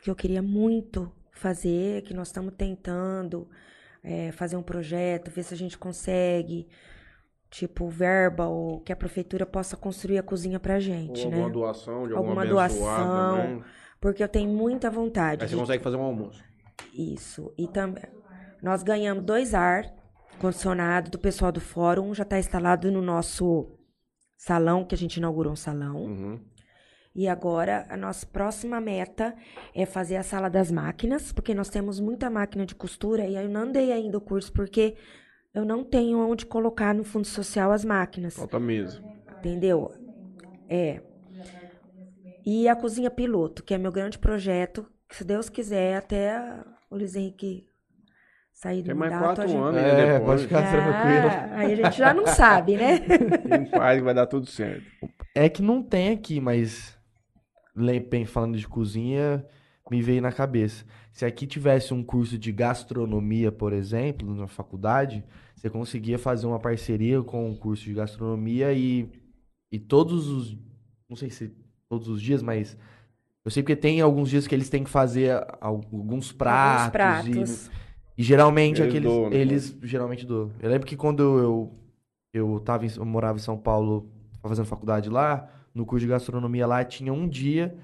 Que eu queria muito fazer, que nós estamos tentando é, fazer um projeto, ver se a gente consegue, tipo, verba, ou que a prefeitura possa construir a cozinha pra gente, ou né? Alguma doação de alguma, alguma doação. Porque eu tenho muita vontade. Aí você de... consegue fazer um almoço. Isso. E também. Nós ganhamos dois ar condicionado do pessoal do fórum, já está instalado no nosso salão, que a gente inaugurou um salão. Uhum. E agora a nossa próxima meta é fazer a sala das máquinas, porque nós temos muita máquina de costura e eu não dei ainda o curso porque eu não tenho onde colocar no fundo social as máquinas. Falta mesa. Entendeu? É. E a cozinha piloto, que é meu grande projeto, que se Deus quiser, até o Luiz Henrique sair do Tem mais quatro gente... anos é, Pode ficar ah, tranquilo. Aí a gente já não sabe, né? Tem paz que vai dar tudo certo. É que não tem aqui, mas bem falando de cozinha, me veio na cabeça. Se aqui tivesse um curso de gastronomia, por exemplo, na faculdade, você conseguia fazer uma parceria com um curso de gastronomia e, e todos os. Não sei se todos os dias, mas. Eu sei porque tem alguns dias que eles têm que fazer alguns pratos. Alguns pratos. E, e geralmente eles aqueles. Né? eles geralmente do. Eu lembro que quando eu, eu, tava em, eu morava em São Paulo fazendo faculdade lá, no curso de gastronomia lá, tinha um dia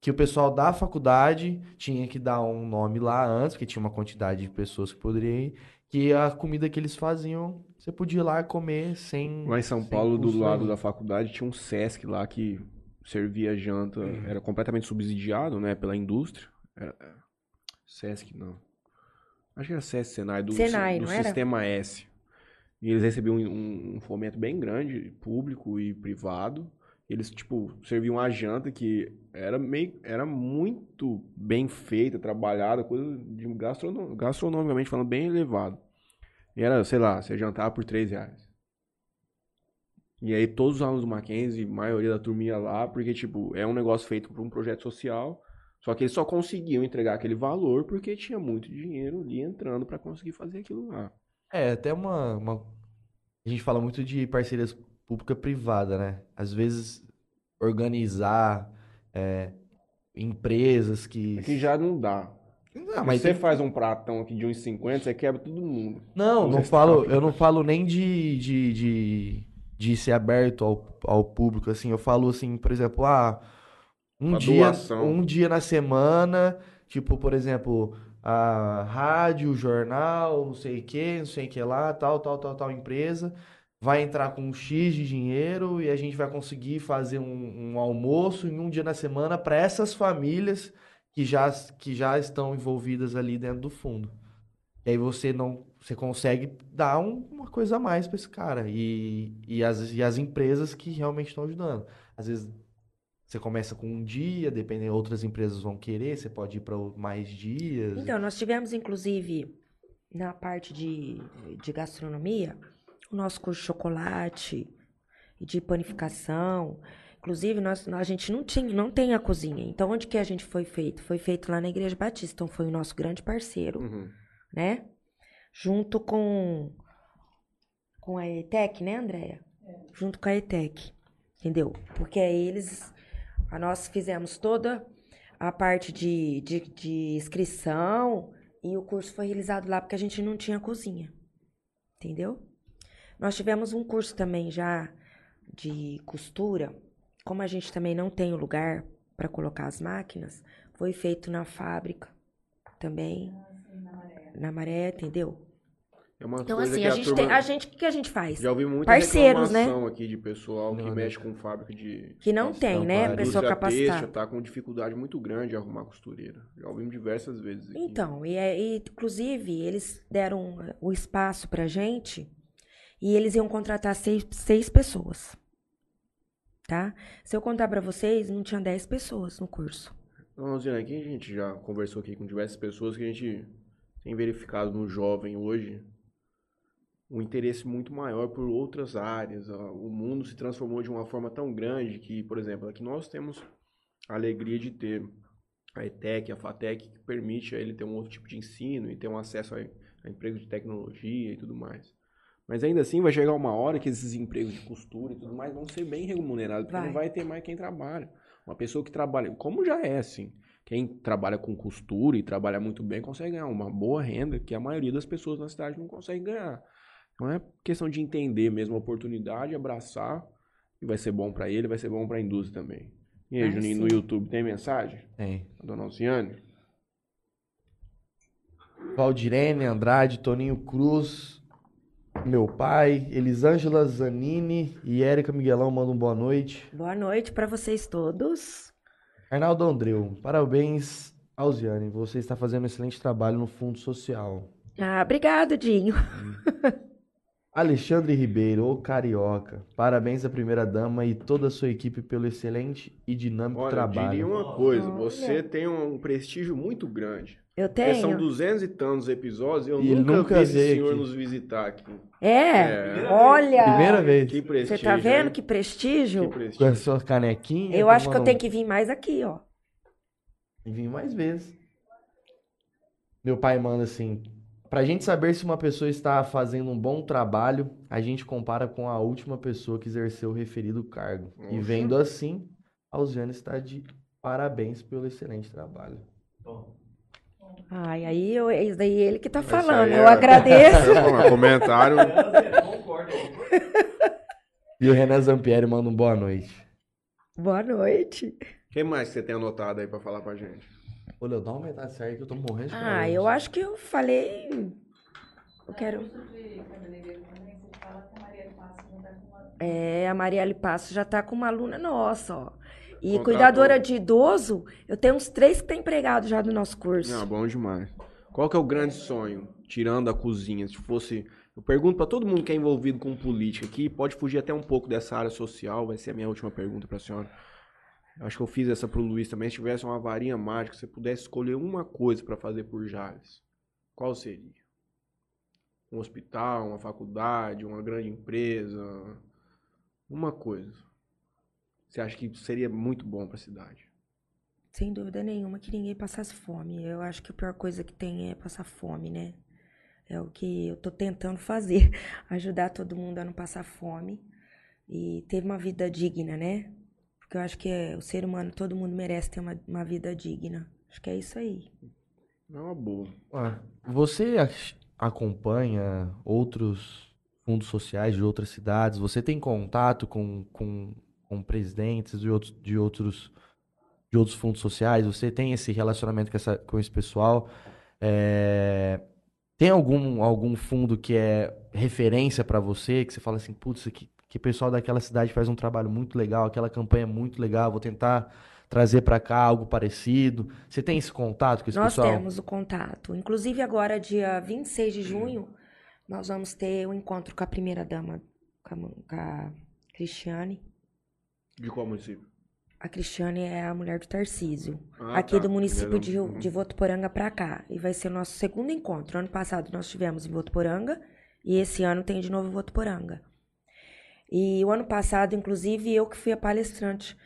que o pessoal da faculdade tinha que dar um nome lá antes, porque tinha uma quantidade de pessoas que poderiam ir, que a comida que eles faziam, você podia ir lá comer sem. Lá em São Paulo, do lado da faculdade, tinha um Sesc lá que servia janta, uhum. era completamente subsidiado, né, pela indústria. Era... Sesc, não. Acho que era Sesc Senai, do, Senai, do Sistema era? S. E eles recebiam um, um, fomento bem grande, público e privado. Eles, tipo, serviam a janta que era meio. Era muito bem feita, trabalhada, coisa de gastronom, gastronomicamente falando, bem elevado. E era, sei lá, você jantava por 3 reais. E aí todos os alunos do Mackenzie, maioria da turma ia lá, porque, tipo, é um negócio feito por um projeto social. Só que eles só conseguiam entregar aquele valor porque tinha muito dinheiro ali entrando para conseguir fazer aquilo lá. É, até uma, uma, A gente fala muito de parcerias pública-privada, né? Às vezes, organizar é, empresas que... Aqui já não dá. Não, mas você tem... faz um pratão aqui de uns 50, você quebra todo mundo. Não, não falo, eu não falo nem de, de, de, de ser aberto ao, ao público, assim. Eu falo assim, por exemplo, ah um dia, doação. um dia na semana, tipo, por exemplo, a rádio, jornal, não sei o que, não sei o que lá, tal, tal, tal, tal empresa vai entrar com um X de dinheiro e a gente vai conseguir fazer um, um almoço em um dia na semana para essas famílias que já, que já estão envolvidas ali dentro do fundo. E aí você não você consegue dar um, uma coisa a mais para esse cara e, e, as, e as empresas que realmente estão ajudando. Às vezes você começa com um dia, dependendo, outras empresas vão querer, você pode ir para mais dias. Então, nós tivemos, inclusive, na parte de, de gastronomia, o nosso curso de chocolate e de panificação. Inclusive, nós, a gente não, tinha, não tem a cozinha. Então, onde que a gente foi feito? Foi feito lá na Igreja Batista. Então, foi o nosso grande parceiro, uhum. né? Junto com, com a ETEC, né, Andréia? É. Junto com a ETEC, entendeu? Porque eles nós fizemos toda a parte de, de, de inscrição e o curso foi realizado lá porque a gente não tinha cozinha. Entendeu? Nós tivemos um curso também já de costura. Como a gente também não tem o lugar para colocar as máquinas, foi feito na fábrica também. na, maré. na maré, entendeu? É uma Então, coisa assim, que a a gente turma... tem. A gente, o que a gente faz? Já ouvi muita Parceiros, né? aqui de pessoal que Não, mexe com fábrica de... Que não tem, né? Pessoa capacitada. tá com dificuldade muito grande de arrumar costureira. Já ouvimos diversas vezes aqui. Então, e, é- e, inclusive, eles deram o espaço pra gente e eles iam contratar seis, seis pessoas. Tá? Se eu contar pra vocês, não tinha dez pessoas no curso. Rosina, aqui a gente já conversou aqui com diversas pessoas que a gente tem verificado no jovem hoje um interesse muito maior por outras áreas. ó. O mundo se transformou de uma forma tão grande que, por exemplo, aqui nós temos a alegria de ter a ETEC, a FATEC, que permite a ele ter um outro tipo de ensino e ter um acesso a, a empregos de tecnologia e tudo mais. Mas ainda assim vai chegar uma hora que esses empregos de costura e tudo mais vão ser bem remunerados, porque Vai. não vai ter mais quem trabalha. Uma pessoa que trabalha, como já é assim, quem trabalha com costura e trabalha muito bem consegue ganhar uma boa renda que a maioria das pessoas na cidade não consegue ganhar. Então é questão de entender mesmo a oportunidade, abraçar, e vai ser bom pra ele, vai ser bom pra indústria também. E aí, Vai Juninho, no sim. YouTube tem mensagem? Tem. A dona Alciane? Valdirene Andrade, Toninho Cruz, meu pai, Elisângela Zanini e Érica Miguelão mandam boa noite. Boa noite pra vocês todos. Arnaldo Andreu, parabéns, Alziane. Você está fazendo um excelente trabalho no Fundo Social. Ah, obrigado, Dinho. Alexandre Ribeiro, o Carioca. Parabéns à primeira dama e toda a sua equipe pelo excelente e dinâmico Olha, eu diria trabalho. uma coisa, Olha. você tem um prestígio muito grande. Eu Porque São tenho. duzentos e tantos episódios e eu E nunca, nunca vi esse senhor aqui. nos visitar aqui. É? É. Olha! Primeira vez. Que Você prestígio. tá vendo hein? que prestígio? Que Com a prestígio. sua canequinha. Eu acho que eu tenho que vir mais aqui, ó. E vim mais vezes. Meu pai manda assim: pra gente saber se uma pessoa está fazendo um bom trabalho, a gente compara com a última pessoa que exerceu o referido cargo. E Nossa. vendo assim, a Alziane está de parabéns pelo excelente trabalho. Ai, aí eu, isso daí ele que tá falando. Eu é- agradeço. Comentário. E o Renan Zampieri manda um boa noite. Boa noite. Quem mais que você tem anotado aí pra falar pra gente? Ô, Léo, dá uma metade séria que eu tô morrendo de Ah, eu acho que eu falei. Eu quero. É, a Marielle Passo já tá com uma aluna nossa, ó. E Contratou. cuidadora de idoso, eu tenho uns três que tem empregado já do nosso curso. Não, bom demais. Qual que é o grande sonho, tirando a cozinha? Se fosse. Eu pergunto pra todo mundo que é envolvido com política aqui, pode fugir até um pouco dessa área social, vai ser a minha última pergunta pra senhora. Eu Acho que eu fiz essa pro Luiz também. Se tivesse uma varinha mágica, se você pudesse escolher uma coisa pra fazer por Jales, qual seria? Um hospital, uma faculdade, uma grande empresa? Uma coisa. Você acha que seria muito bom pra cidade? Sem dúvida nenhuma que ninguém passasse fome. Eu acho que a pior coisa que tem é passar fome, né? É o que eu tô tentando fazer, ajudar todo mundo a não passar fome e ter uma vida digna, né? Porque eu acho que é, o ser humano, todo mundo merece ter uma, uma vida digna. Acho que é isso aí. É uma boa. Ah, você acompanha outros fundos sociais de outras cidades? Você tem contato com, com, com presidentes de outros, de, outros, de outros fundos sociais? Você tem esse relacionamento com, essa, com esse pessoal? É, tem algum, algum fundo que é referência para você, que você fala assim, putz, que, que pessoal daquela cidade faz um trabalho muito legal, aquela campanha é muito legal, vou tentar trazer para cá algo parecido. Você tem esse contato com esse Nós pessoal? temos o contato. Inclusive, agora, dia 26 de junho, nós vamos ter um encontro com a primeira-dama, com, a mu- com a Cristiane. De qual município? A Cristiane é a mulher do Tarcísio. Ah, aqui tá. do município de, Uhum. de Votuporanga para cá. E vai ser o nosso segundo encontro. Ano passado nós tivemos em Votuporanga e esse ano tem de novo em Votuporanga. E o ano passado, inclusive, eu que fui a palestrante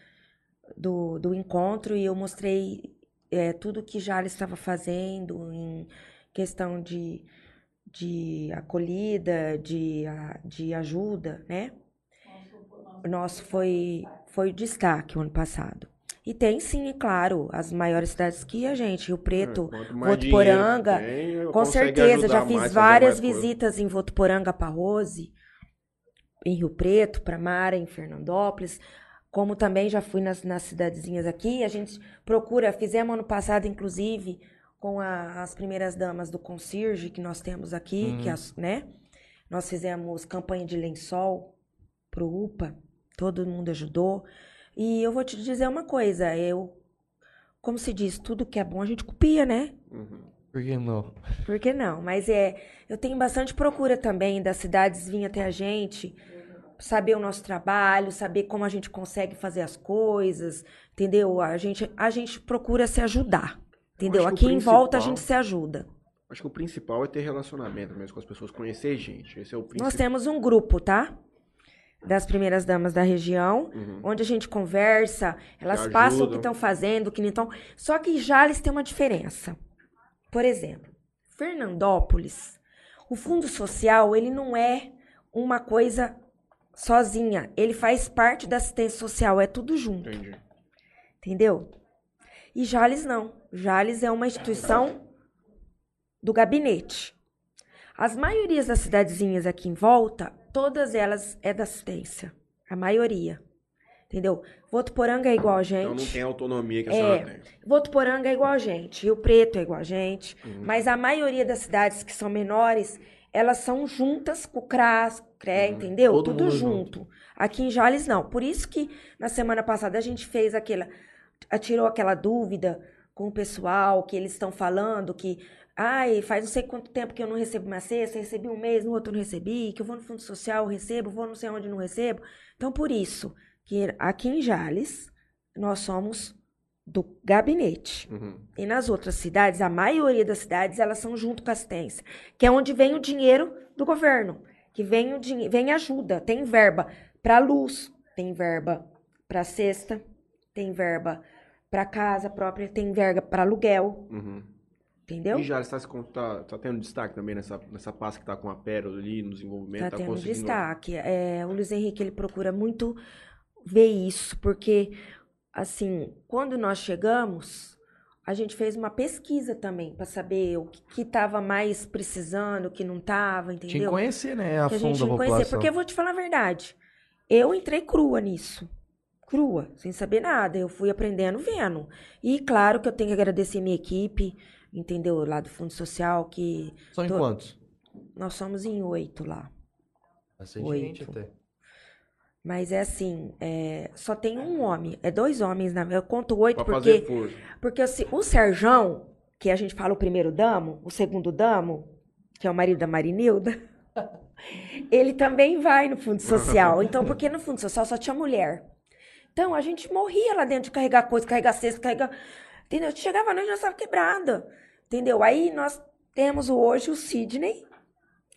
do, do encontro e eu mostrei é, tudo que Jales estava fazendo em questão de, de acolhida, de, de ajuda, né? O nosso foi, foi o destaque o ano passado. E tem sim, é claro, as maiores cidades que a gente, Rio Preto, É, Votuporanga, tem, com certeza, já fiz mais, várias coisa. visitas em Votuporanga para Rose, em Rio Preto, para Mara, em Fernandópolis, como também já fui nas, nas cidadezinhas aqui. A gente procura, fizemos ano passado, inclusive, com a, as primeiras damas do concierge que nós temos aqui, Uhum. que as, né? Nós fizemos campanha de lençol pro UPA, todo mundo ajudou. E eu vou te dizer uma coisa, eu, como se diz, tudo que é bom a gente copia, né? Uhum. Por que não? Por que não? Mas é, eu tenho bastante procura também das cidades vir até a gente, saber o nosso trabalho, saber como a gente consegue fazer as coisas, entendeu? A gente, a gente procura se ajudar, entendeu? Aqui em volta a gente se ajuda. Acho que o principal é ter relacionamento mesmo com as pessoas, conhecer gente. Esse é o principal. Nós temos um grupo, tá? Das primeiras damas da região, Uhum. onde a gente conversa, elas passam o que estão fazendo, o que não estão. Só que Jales tem uma diferença. Por exemplo, Fernandópolis, o fundo social, ele não é uma coisa sozinha, ele faz parte da assistência social, é tudo junto, Entendi. entendeu? E Jales não. Jales é uma instituição do gabinete. As maiorias das cidadezinhas aqui em volta, todas elas é da assistência. A maioria. Entendeu? Votuporanga é igual a gente. Então não tem a autonomia que a É. senhora tem. Votuporanga é igual a gente, Rio Preto é igual a gente, mas a maioria das cidades que são menores, elas são juntas com o CRAS, com o CRE, entendeu? Todo Tudo mundo junto. Aqui em Jales, não. Por isso que na semana passada a gente fez aquela. Tirou aquela dúvida com o pessoal que eles estão falando que. Ai, faz não sei quanto tempo que eu não recebo minha cesta, recebi um mês, no outro não recebi, que eu vou no Fundo Social, recebo, vou não sei onde não recebo. Então, por isso, que aqui em Jales, nós somos do gabinete. Uhum. E nas outras cidades, a maioria das cidades, elas são junto com a assistência, que é onde vem o dinheiro do governo, que vem o dinheiro, vem ajuda, tem verba para luz, tem verba para cesta, tem verba para casa própria, tem verba para aluguel, Uhum. Entendeu? E já está, tá, tá tendo destaque também nessa, nessa pasta que tá com a Pérola ali, no desenvolvimento. Tá Tá, tendo conseguindo... destaque. É, o Luiz Henrique ele procura muito ver isso, porque assim, quando nós chegamos, a gente fez uma pesquisa também para saber o que estava mais precisando, o que não estava, Tinha que entendeu? conhecer, né? A que fundo gente a não população. conhecia. Porque eu vou te falar a verdade. Eu entrei crua nisso. Crua, sem saber nada. Eu fui aprendendo vendo. E claro que eu tenho que agradecer minha equipe, entendeu? Lá do Fundo Social, que São em Tô- quantos? nós somos em oito lá. Bastante Oito. gente até. Mas é assim, é, só tem um homem. É dois homens, na Eu conto oito Pra porque, porque o, Se- o Serjão, que a gente fala o primeiro damo, o segundo damo, que é o marido da Marinilda, ele também vai no Fundo Social. Então, porque no Fundo Social só tinha mulher. Então, a gente morria lá dentro de carregar coisa, carregar cesta, carregar... Entendeu? Chegava a noite, nós estávamos quebrada. Entendeu? Aí nós temos hoje o Sidney,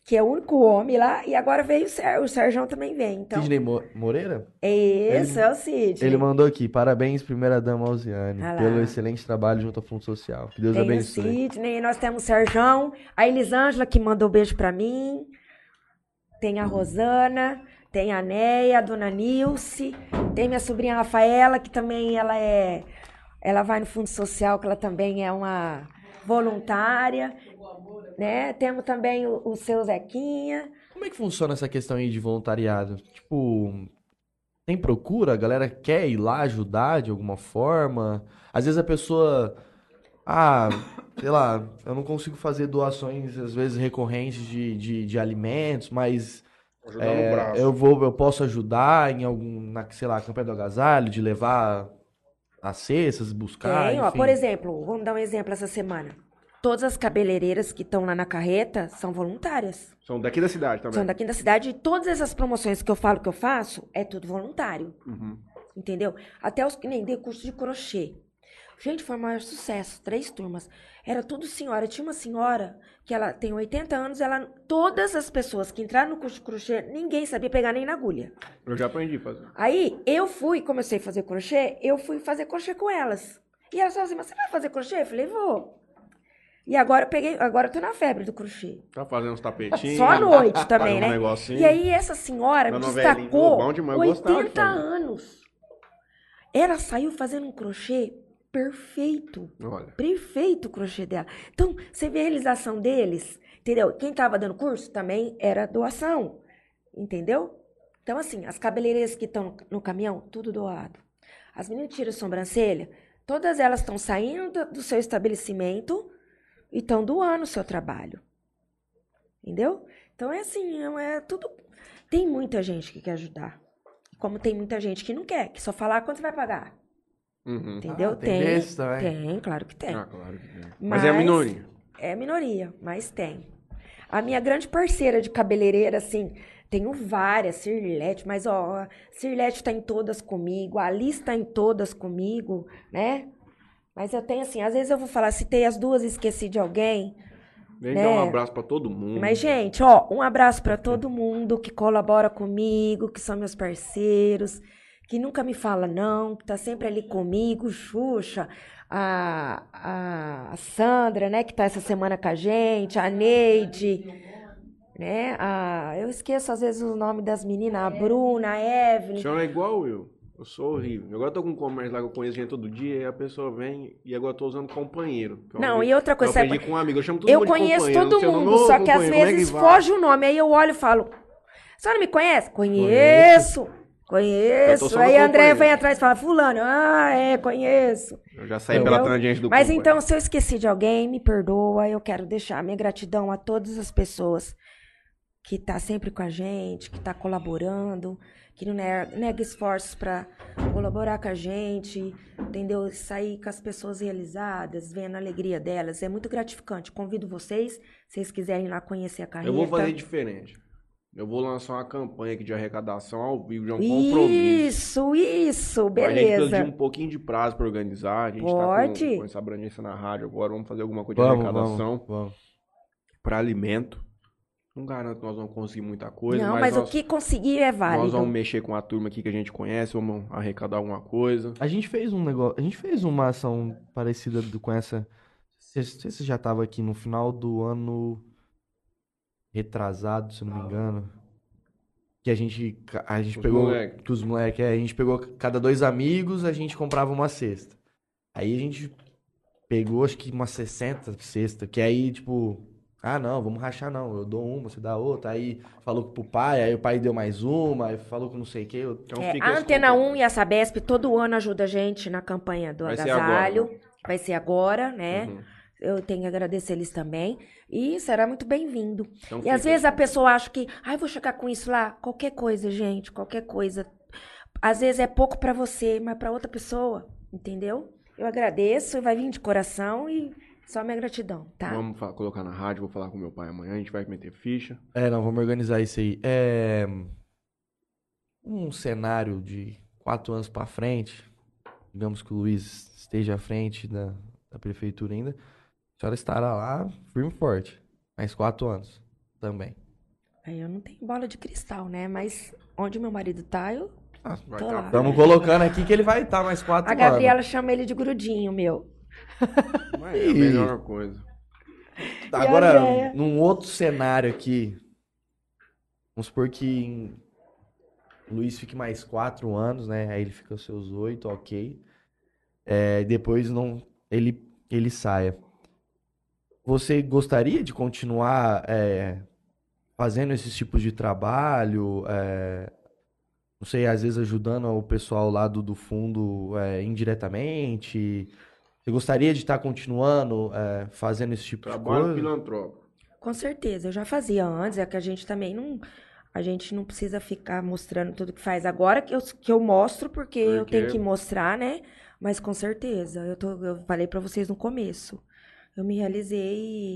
que é o único homem lá, e agora veio o, Ser, o Serjão também vem. Então, Sidney Mo- Moreira? esse é o Sidney. Ele mandou aqui, parabéns, primeira dama Alziane, Ah pelo excelente trabalho junto ao Fundo Social. Que Deus Tem o abençoe. Sidney, nós temos o Serjão, a Elisângela que mandou beijo pra mim, tem a Rosana, tem a Neia, a Dona Nilce, tem minha sobrinha Rafaela, que também ela é, ela vai no Fundo Social, que ela também é uma voluntária, né? Temos também o, o seu Zequinha, Como é que funciona essa questão aí de voluntariado? Tipo, tem procura? A galera quer ir lá ajudar de alguma forma? Às vezes a pessoa. Ah, sei lá, eu não consigo fazer doações, às vezes, recorrentes de, de, de alimentos, mas Ajudar é, no braço. eu vou, eu posso ajudar em algum, na, sei lá, campanha do agasalho, de levar as cestas, buscar, tem, ó, por exemplo, vamos dar um exemplo essa semana. Todas as cabeleireiras que estão lá na carreta são voluntárias. São daqui da cidade também. São daqui da cidade e todas essas promoções que eu falo que eu faço é tudo voluntário, Uhum. entendeu? Até os que nem dei curso de crochê. Gente, foi o maior sucesso, três turmas. Era tudo senhora. Tinha uma senhora que ela tem 80 anos, ela todas as pessoas que entraram no curso de crochê, ninguém sabia pegar nem na agulha. Eu já aprendi a fazer. Aí eu fui, comecei a fazer crochê, eu fui fazer crochê com elas. E elas falaram assim: "Mas você vai fazer crochê?" Eu falei: "Vou". E agora eu peguei, agora eu tô na febre do crochê. Tá fazendo uns tapetinhos. Só à noite também, um né? E aí essa senhora me destacou Bom demais, eu gostava de 80 fazer. anos. Ela saiu fazendo um crochê perfeito. Olha. Perfeito o crochê dela. Então, você vê a realização deles, entendeu? Quem tava dando curso também era doação, entendeu? Então, assim, as cabeleireiras que estão no caminhão, tudo doado. As meninas tiram sobrancelha, todas elas estão saindo do- seu estabelecimento, e estão doando o seu trabalho. Entendeu? Então é assim, é, é tudo. Tem muita gente que quer ajudar. Como tem muita gente que não quer, que só falar quanto vai pagar. Uhum. Entendeu? Ah, tem desse também? Tem, claro que tem. Ah, claro que tem. Mas, é a minoria. É minoria, mas tem. A minha grande parceira de cabeleireira, assim, tenho várias, Cirlete, mas ó, a Cirlete tá em todas comigo, a Alice tá em todas comigo, né? Mas eu tenho assim, às vezes eu vou falar, citei as duas e esqueci de alguém. Vem né? dar um abraço pra todo mundo. Mas, gente, ó, um abraço pra todo mundo que colabora comigo, que são meus parceiros, que nunca me fala não, que tá sempre ali comigo, Xuxa, a, a, a Sandra, né, que tá essa semana com a gente, a Neide, né, a, eu esqueço às vezes o nome das meninas, a Bruna, a O Evelyn. senhor é igual eu. Eu sou horrível. Agora eu tô com um comércio lá que eu conheço gente todo dia, e a pessoa vem e agora eu tô usando companheiro. que eu Não, aprendi- e outra coisa, Eu aprendi sabe- com um amigo, eu chamo todo Eu mundo de conheço todo mundo, só que às como é vezes vai? foge o nome, aí eu olho e falo, você não me conhece? Conheço. Conheço. Eu no Aí a André companheiro. vem atrás e fala, fulano, ah, é, conheço. Eu já saí Entendeu? pela tangente do Mas então, se eu esqueci de alguém, me perdoa. Eu quero deixar minha gratidão a todas as pessoas que tá sempre com a gente, que tá colaborando, que não nega, esforços para colaborar com a gente, entendeu? Sair com as pessoas realizadas, vendo a alegria delas. É muito gratificante. Convido vocês, se vocês quiserem ir lá conhecer a Eu carreira. vou fazer diferente. Eu vou lançar uma campanha aqui de arrecadação ao vivo, de um compromisso. Isso, isso, A gente precisa de beleza. um pouquinho de prazo pra organizar. A gente Pode. tá com, com essa abrangência na rádio agora. Vamos fazer alguma coisa de Vamos, arrecadação vamos, pra alimento. Não garanto que nós vamos conseguir muita coisa, Não, mas, mas nós, o que conseguir é nós válido. vamos mexer com a turma aqui que a gente conhece, vamos arrecadar alguma coisa. A gente fez um negócio, a gente fez uma ação parecida com essa. Não sei se você já tava aqui no final do ano retrasado, se eu não me engano. Que a gente, a gente Os pegou. moleque. Que os moleques, é, a gente pegou cada dois amigos, a gente comprava uma cesta. Aí a gente pegou, acho que umas 60 cestas, que aí, tipo, ah, não, vamos rachar não, eu dou uma, você dá outra. Aí falou pro pai, aí o pai deu mais uma, aí falou que não sei o que. Eu... Então É, a Antena compromisso. 1 e a Sabesp todo ano ajuda a gente na campanha do Vai ser agasalho. agora, Vai ser agora, né? Uhum. Eu tenho que agradecer eles também. E será muito bem-vindo. Então E às vezes a pessoa acha que, ai, vou chegar com isso lá. Qualquer coisa, gente, qualquer coisa. Às vezes é pouco pra você, mas pra outra pessoa, entendeu? Eu agradeço, vai vir de coração e só minha gratidão, tá? Vamos fa- colocar na rádio, vou falar com meu pai amanhã, a gente vai meter ficha. É, não, vamos organizar isso aí. É. Um cenário de quatro anos pra frente, digamos que o Luiz esteja à frente da, da prefeitura ainda, a senhora estará lá firme e forte. Mais quatro anos também. Aí eu não tenho bola de cristal, né? Mas onde meu marido tá, eu tô tá lá. Estamos colocando aqui que ele vai estar mais quatro A anos. Gabriela chama ele de grudinho, meu. Mas é a melhor coisa. Tá, E a Agora, num outro cenário aqui, vamos supor que o Luiz fique mais quatro anos, né? Aí ele fica os seus oito, ok. É, depois não, ele, ele saia. Você gostaria de continuar é, fazendo esses tipos de trabalho? é, não sei, às vezes ajudando o pessoal lá do, do fundo é, indiretamente? Você gostaria de estar continuando é, fazendo esse tipo Trabalho de coisa? filantrópico. Com certeza, eu já fazia antes, é que a gente também não. A gente não precisa ficar mostrando tudo que faz agora que eu, que eu mostro, porque, eu Porque- tenho que mostrar, né? Mas com certeza, eu, tô, eu falei pra vocês no começo. Eu me realizei e,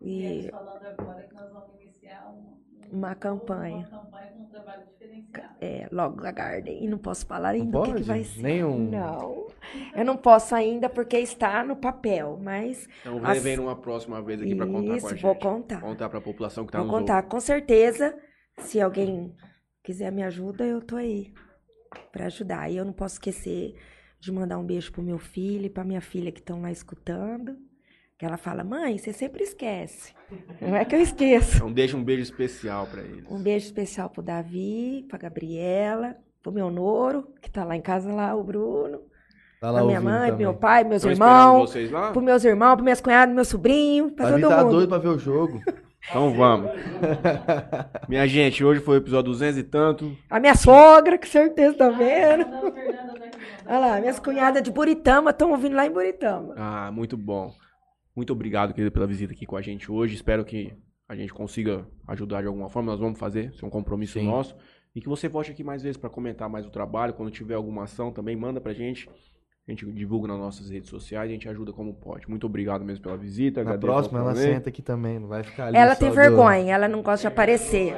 E eles falando agora que nós vamos iniciar um- um- Uma campanha. Uma campanha com um trabalho diferenciado. é, logo da Garden. E não posso falar Não ainda o que, que vai ser. Nem um- Não. Eu não posso ainda porque está no papel, mas Então As- vem, numa próxima vez aqui pra contar com a isso, gente. vou contar. Contar pra população que tá Vou nos contar, com certeza. Se alguém quiser me ajuda, eu tô aí pra ajudar. E eu não posso esquecer de mandar um beijo pro meu filho e pra minha filha que estão lá escutando. Que ela fala, mãe, você sempre esquece. Não é que eu esqueço. Então deixa um beijo especial pra eles. Um beijo especial pro Davi, pra Gabriela, pro meu Noro, que tá lá em casa lá, o Bruno. Tá lá pra minha mãe, pro também. meu pai, meus Estão irmãos. vocês lá? Pros meus irmãos, pros meus cunhados, meu sobrinho, pra Davi todo tá mundo. doido pra ver o jogo. Então vamos. Minha gente, hoje foi o episódio 200 e tanto. A minha sogra, que certeza tá vendo. Olha lá, minhas cunhadas de Buritama estão ouvindo lá em Buritama. Ah, muito bom. Muito obrigado, querido, pela visita aqui com a gente hoje. Espero que a gente consiga ajudar de alguma forma. Nós vamos fazer, isso é um compromisso Sim. nosso. E que você volte aqui mais vezes para comentar mais o trabalho. Quando tiver alguma ação também, manda pra gente. A gente divulga nas nossas redes sociais, a gente ajuda como pode. Muito obrigado mesmo pela visita. Na próxima ela senta aqui também, não vai ficar ali. Ela tem do- vergonha, ela não gosta de aparecer.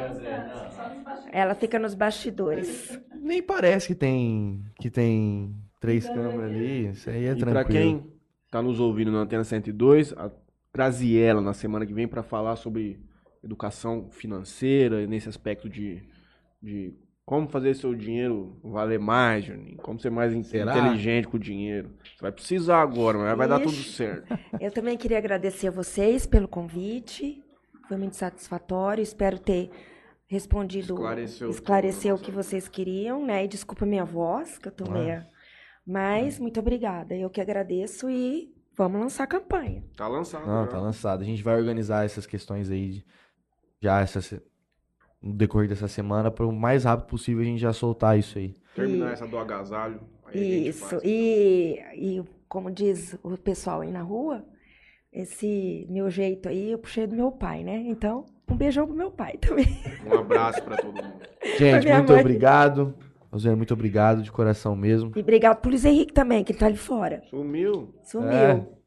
Ela fica nos bastidores. Nem parece que tem que tem três câmeras ali. Isso aí é E tranquilo. pra quem tá nos ouvindo na Antena 102, a Graziella na semana que vem para falar sobre educação financeira, nesse aspecto de, de como fazer seu dinheiro valer mais, Juninho, como ser mais Será? inteligente com o dinheiro. Você vai precisar agora, mas vai dar tudo certo. Eu também queria agradecer a vocês pelo convite. Foi muito satisfatório. Espero ter respondido, Esclareceu esclareceu o que vocês queriam, né? E desculpa a minha voz, que eu tô Ah. meia. Mas muito obrigada. Eu que agradeço e vamos lançar a campanha. Tá lançado. Não, já. tá lançado. A gente vai organizar essas questões aí de- já essa, no decorrer dessa semana para o mais rápido possível a gente já soltar isso aí. Terminar E- essa do agasalho. aí a gente Isso. faz. E, e como diz o pessoal aí na rua, esse meu jeito aí eu puxei do meu pai, né? Então, um beijão pro meu pai também. Um abraço pra todo mundo. Gente, muito mãe. obrigado. Rosiane, muito obrigado de coração mesmo. E obrigado pro Luiz Henrique também, que ele tá ali fora. Sumiu. Sumiu. É. Ah,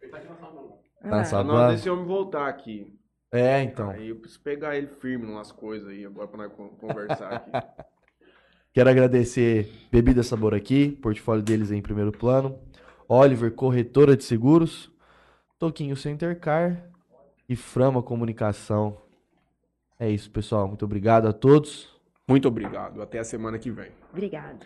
Tá na Tá sala. na hora desse homem voltar aqui. É, então. Aí eu preciso pegar ele firme nas coisas aí agora pra nós con- conversar aqui. Quero agradecer Bebida Sabor aqui, portfólio deles em primeiro plano. Oliver, corretora de seguros. Toquinho Center Car e Frama Comunicação. É isso, pessoal. Muito obrigado a todos. Muito obrigado. Até a semana que vem. Obrigado.